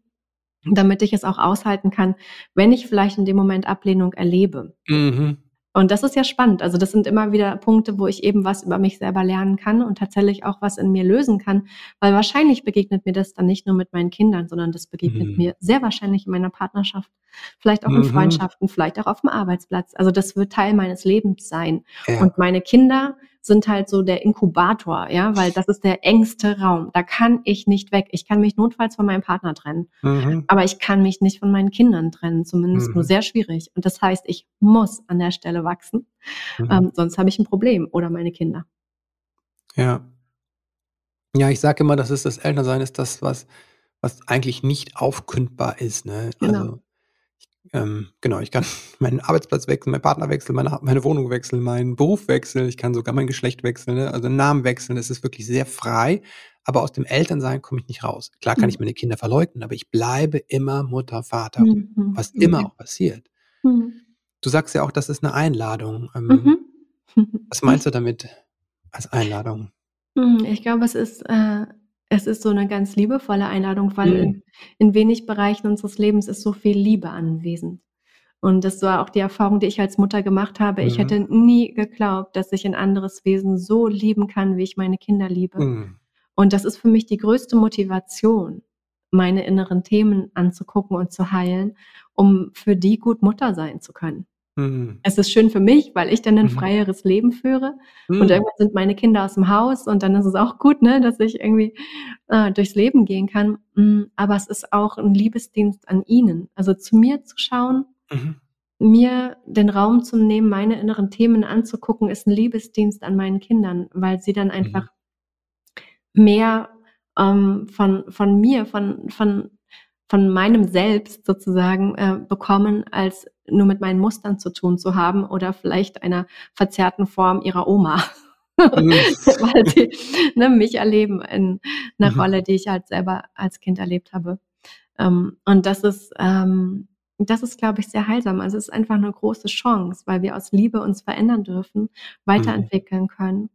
damit ich es auch aushalten kann, wenn ich vielleicht in dem Moment Ablehnung erlebe. Mhm. Und das ist ja spannend. Also das sind immer wieder Punkte, wo ich eben was über mich selber lernen kann und tatsächlich auch was in mir lösen kann, weil wahrscheinlich begegnet mir das dann nicht nur mit meinen Kindern, sondern das begegnet mhm. mir sehr wahrscheinlich in meiner Partnerschaft, vielleicht auch in mhm. Freundschaften, vielleicht auch auf dem Arbeitsplatz. Also das wird Teil meines Lebens sein. Ja. Und meine Kinder sind halt so der Inkubator, ja, weil das ist der engste Raum. Da kann ich nicht weg. Ich kann mich notfalls von meinem Partner trennen, mhm. aber ich kann mich nicht von meinen Kindern trennen, zumindest mhm. nur sehr schwierig. Und das heißt, ich muss an der Stelle wachsen, mhm. ähm, sonst habe ich ein Problem oder meine Kinder. Ja. Ja, ich sage immer, das ist das Elternsein ist das, was, was eigentlich nicht aufkündbar ist. Ne? Genau. Also ähm, genau, ich kann meinen Arbeitsplatz wechseln, meinen Partner wechseln, meine, meine Wohnung wechseln, meinen Beruf wechseln, ich kann sogar mein Geschlecht wechseln, ne? also Namen wechseln. Es ist wirklich sehr frei, aber aus dem Elternsein komme ich nicht raus. Klar kann mhm. ich meine Kinder verleugnen, aber ich bleibe immer Mutter, Vater, mhm. was mhm. immer auch passiert. Mhm. Du sagst ja auch, das ist eine Einladung. Ähm, mhm. was meinst du damit als Einladung? Mhm, ich glaube, es ist äh, es ist so eine ganz liebevolle Einladung, weil in, mhm. in wenig Bereichen unseres Lebens ist so viel Liebe anwesend. Und das war auch die Erfahrung, die ich als Mutter gemacht habe. Ich hätte mhm. nie geglaubt, dass ich ein anderes Wesen so lieben kann, wie ich meine Kinder liebe. Mhm. Und das ist für mich die größte Motivation, meine inneren Themen anzugucken und zu heilen, um für die gut Mutter sein zu können. Mhm. Es ist schön für mich, weil ich dann ein mhm. freieres Leben führe. Mhm. Und irgendwann sind meine Kinder aus dem Haus und dann ist es auch gut, ne, dass ich irgendwie äh, durchs Leben gehen kann. Mm, aber es ist auch ein Liebesdienst an ihnen. Also zu mir zu schauen, mhm. mir den Raum zu nehmen, meine inneren Themen anzugucken, ist ein Liebesdienst an meinen Kindern, weil sie dann mhm. einfach mehr ähm, von, von mir, von, von von meinem Selbst sozusagen äh, bekommen, als nur mit meinen Mustern zu tun zu haben oder vielleicht einer verzerrten Form ihrer Oma. Mhm. Weil sie ne, mich erleben in einer mhm. Rolle, die ich halt selber als Kind erlebt habe. Ähm, und das ist, ähm, das ist, glaube ich, sehr heilsam. Also es ist einfach eine große Chance, weil wir aus Liebe uns verändern dürfen, weiterentwickeln mhm. können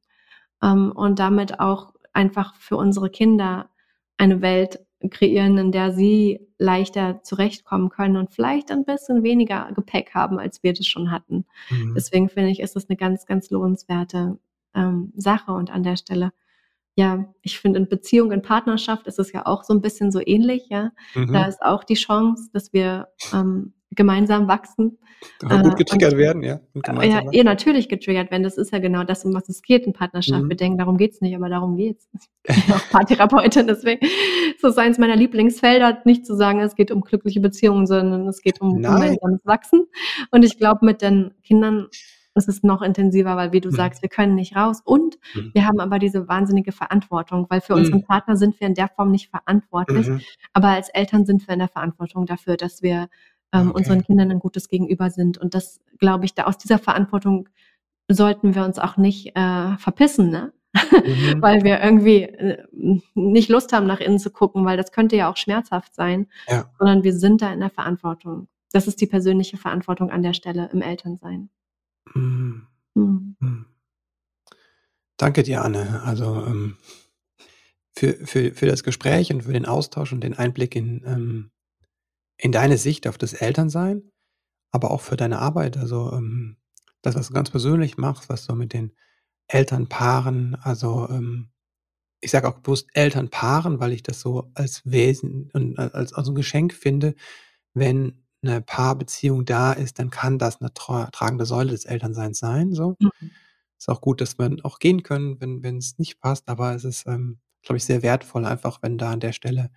ähm, und damit auch einfach für unsere Kinder eine Welt kreieren, in der sie leichter zurechtkommen können und vielleicht ein bisschen weniger Gepäck haben, als wir das schon hatten. Mhm. Deswegen finde ich, ist das eine ganz, ganz lohnenswerte ähm, Sache. Und an der Stelle, ja, ich finde, in Beziehung, in Partnerschaft ist es ja auch so ein bisschen so ähnlich, ja. Mhm. Da ist auch die Chance, dass wir ähm, gemeinsam wachsen. Äh, gut getriggert und, werden, ja. Ja, eh natürlich getriggert werden. Das ist ja genau das, um was es geht in Partnerschaft. Mhm. Wir denken, darum geht's nicht, aber darum geht's. Ich bin auch Paartherapeutin, deswegen ist das eines meiner Lieblingsfelder, nicht zu sagen, es geht um glückliche Beziehungen, sondern es geht um gemeinsames Wachsen. Und ich glaube, mit den Kindern ist es noch intensiver, weil wie du mhm. sagst, wir können nicht raus und mhm. wir haben aber diese wahnsinnige Verantwortung, weil für mhm. unseren Partner sind wir in der Form nicht verantwortlich, mhm. aber als Eltern sind wir in der Verantwortung dafür, dass wir ähm, okay. unseren Kindern ein gutes Gegenüber sind. Und das, glaube ich, da aus dieser Verantwortung sollten wir uns auch nicht äh, verpissen, ne? Mhm. weil wir irgendwie äh, nicht Lust haben, nach innen zu gucken, weil das könnte ja auch schmerzhaft sein, ja. sondern wir sind da in der Verantwortung. Das ist die persönliche Verantwortung an der Stelle im Elternsein. Mhm. Mhm. mhm. Danke dir, Anne. Also ähm, für, für, für das Gespräch und für den Austausch und den Einblick in, ähm, in deine Sicht auf das Elternsein, aber auch für deine Arbeit. Also ähm, das, was du ganz persönlich machst, was du mit den Elternpaaren, also ähm, ich sage auch bewusst Elternpaaren, weil ich das so als Wesen und als, als ein Geschenk finde, wenn eine Paarbeziehung da ist, dann kann das eine tra tragende Säule des Elternseins sein. So. Mhm. Ist auch gut, dass wir auch gehen können, wenn wenn es nicht passt, aber es ist, ähm, glaube ich, sehr wertvoll, einfach wenn da an der Stelle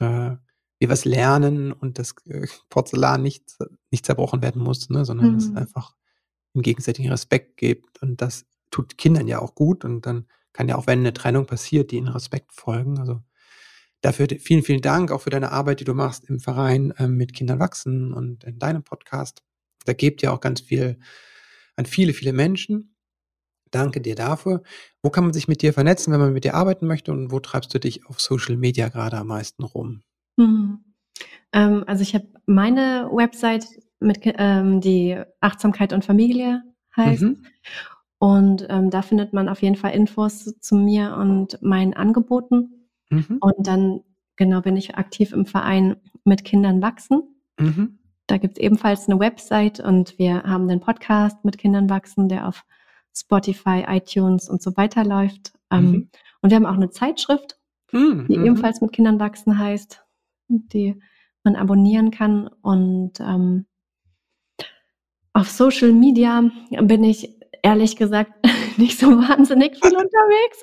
äh, wir was lernen und das äh, Porzellan nicht, nicht zerbrochen werden muss, ne, sondern mhm. es einfach einen gegenseitigen Respekt gibt. Und das tut Kindern ja auch gut. Und dann kann ja auch, wenn eine Trennung passiert, die in Respekt folgen. Also dafür vielen, vielen Dank auch für deine Arbeit, die du machst im Verein äh, mit Kindern wachsen und in deinem Podcast. Da gebt ja auch ganz viel an viele, viele Menschen Danke dir dafür. Wo kann man sich mit dir vernetzen, wenn man mit dir arbeiten möchte und wo treibst du dich auf Social Media gerade am meisten rum? Mhm. Ähm, also ich habe meine Website mit ähm, die Achtsamkeit und Familie heißt. Mhm. Und ähm, da findet man auf jeden Fall Infos zu mir und meinen Angeboten. Mhm. Und dann, genau, bin ich aktiv im Verein mit Kindern wachsen. Mhm. Da gibt es ebenfalls eine Website und wir haben den Podcast mit Kindern wachsen, der auf Spotify, iTunes und so weiter läuft. Ähm, mhm. Und wir haben auch eine Zeitschrift, mhm. die mhm. ebenfalls mit Kindern wachsen heißt, die man abonnieren kann. Und ähm, auf Social Media bin ich ehrlich gesagt nicht so wahnsinnig viel unterwegs.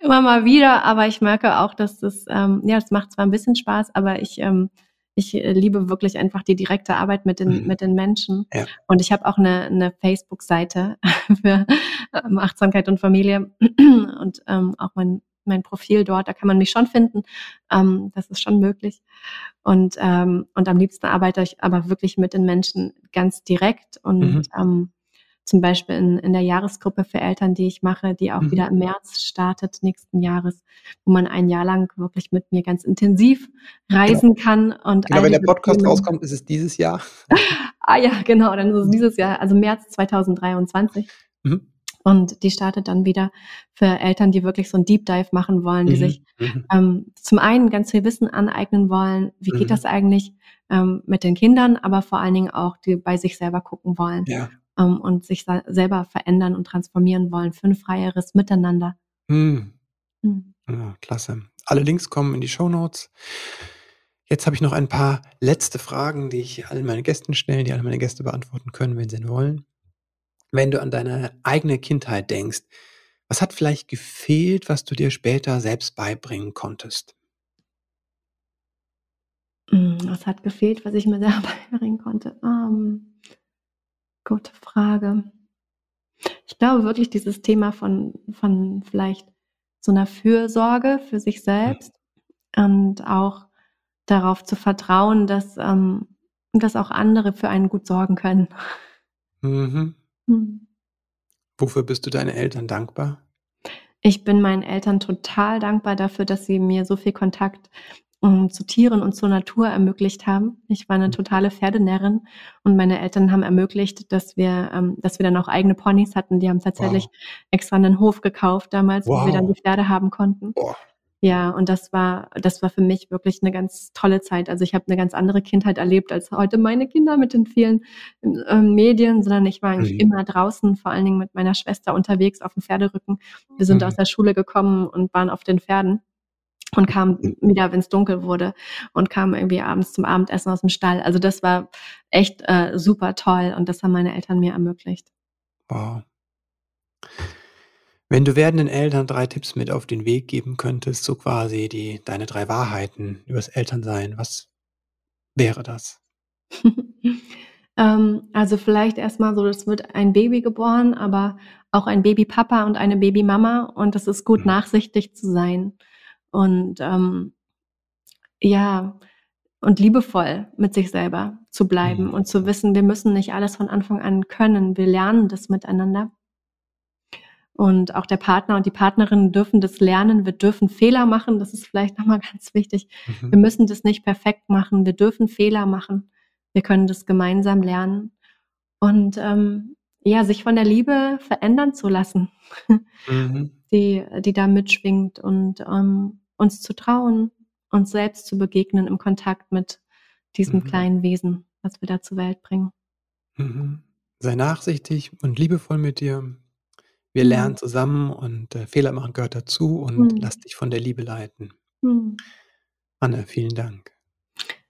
Immer mal wieder, aber ich merke auch, dass das, ähm, ja, das macht zwar ein bisschen Spaß, aber ich, ähm, ich liebe wirklich einfach die direkte Arbeit mit den, mhm. mit den Menschen. Ja. Und ich habe auch eine, eine Facebook-Seite für ähm, Achtsamkeit und Familie und ähm, auch mein, mein Profil dort, da kann man mich schon finden. Ähm, das ist schon möglich. Und, ähm, und am liebsten arbeite ich aber wirklich mit den Menschen ganz direkt und mhm. ähm, zum Beispiel in, in der Jahresgruppe für Eltern, die ich mache, die auch mhm. wieder im März startet nächsten Jahres, wo man ein Jahr lang wirklich mit mir ganz intensiv reisen genau. kann. Und genau, wenn der Podcast Themen, rauskommt, ist es dieses Jahr. ah ja, genau, dann ist es dieses Jahr, also März 2023. Mhm. Und die startet dann wieder für Eltern, die wirklich so ein Deep Dive machen wollen, die mhm. sich mhm. ähm, zum einen ganz viel Wissen aneignen wollen, wie geht mhm. das eigentlich ähm, mit den Kindern, aber vor allen Dingen auch, die bei sich selber gucken wollen. Ja ähm, und sich selber verändern und transformieren wollen für ein freieres Miteinander. Hm. Hm. Ja, klasse. Alle Links kommen in die Show Notes. Jetzt habe ich noch ein paar letzte Fragen, die ich allen meinen Gästen stelle, die alle meine Gäste beantworten können, wenn sie wollen. Wenn du an deine eigene Kindheit denkst, was hat vielleicht gefehlt, was du dir später selbst beibringen konntest? Hm, was hat gefehlt, was ich mir selber beibringen konnte? Ähm, Gute Frage. Ich glaube wirklich dieses Thema von, von vielleicht so einer Fürsorge für sich selbst und auch darauf zu vertrauen, dass, ähm, dass auch andere für einen gut sorgen können. Mhm. Hm. Wofür bist du deinen Eltern dankbar? Ich bin meinen Eltern total dankbar dafür, dass sie mir so viel Kontakt um, zu Tieren und zur Natur ermöglicht haben. Ich war eine mhm. totale Pferdenärrin und meine Eltern haben ermöglicht, dass wir, ähm, dass wir dann auch eigene Ponys hatten. Die haben tatsächlich wow. extra einen Hof gekauft damals, wow. wo wir dann die Pferde haben konnten. Boah. Ja, und das war, das war für mich wirklich eine ganz tolle Zeit. Also ich habe eine ganz andere Kindheit erlebt als heute meine Kinder mit den vielen äh, Medien, sondern ich war eigentlich mhm. immer draußen, vor allen Dingen mit meiner Schwester unterwegs auf dem Pferderücken. Wir sind mhm. aus der Schule gekommen und waren auf den Pferden und kam wieder, wenn es dunkel wurde und kam irgendwie abends zum Abendessen aus dem Stall. Also das war echt äh, super toll und das haben meine Eltern mir ermöglicht. Wow. Wenn du werdenden Eltern drei Tipps mit auf den Weg geben könntest, so quasi die deine drei Wahrheiten übers Elternsein, was wäre das? ähm, also vielleicht erstmal so, es wird ein Baby geboren, aber auch ein Babypapa und eine Babymama und es ist gut, mhm. nachsichtig zu sein und ähm, ja, und liebevoll mit sich selber zu bleiben mhm. und zu wissen, wir müssen nicht alles von Anfang an können. Wir lernen das miteinander. Und auch der Partner und die Partnerin dürfen das lernen. Wir dürfen Fehler machen. Das ist vielleicht nochmal ganz wichtig. Mhm. Wir müssen das nicht perfekt machen. Wir dürfen Fehler machen. Wir können das gemeinsam lernen. Und ähm, ja, sich von der Liebe verändern zu lassen, mhm. die, die da mitschwingt und ähm, uns zu trauen, uns selbst zu begegnen im Kontakt mit diesem mhm. kleinen Wesen, was wir da zur Welt bringen. Mhm. Sei nachsichtig und liebevoll mit dir. Wir mhm. lernen zusammen und äh, Fehler machen gehört dazu und mhm. lass dich von der Liebe leiten. Mhm. Anne, vielen Dank.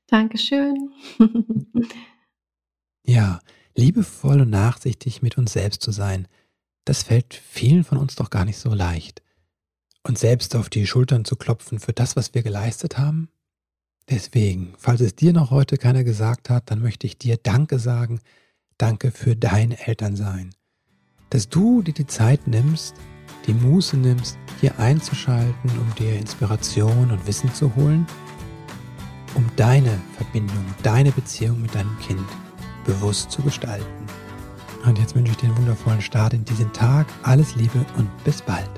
Dankeschön. ja, liebevoll und nachsichtig mit uns selbst zu sein, das fällt vielen von uns doch gar nicht so leicht. Und selbst auf die Schultern zu klopfen für das, was wir geleistet haben. Deswegen, falls es dir noch heute keiner gesagt hat, dann möchte ich dir Danke sagen. Danke für dein Elternsein. Dass du dir die Zeit nimmst, die Muße nimmst, hier einzuschalten, um dir Inspiration und Wissen zu holen, um deine Verbindung, deine Beziehung mit deinem Kind bewusst zu gestalten. Und jetzt wünsche ich dir einen wundervollen Start in diesen Tag. Alles Liebe und bis bald.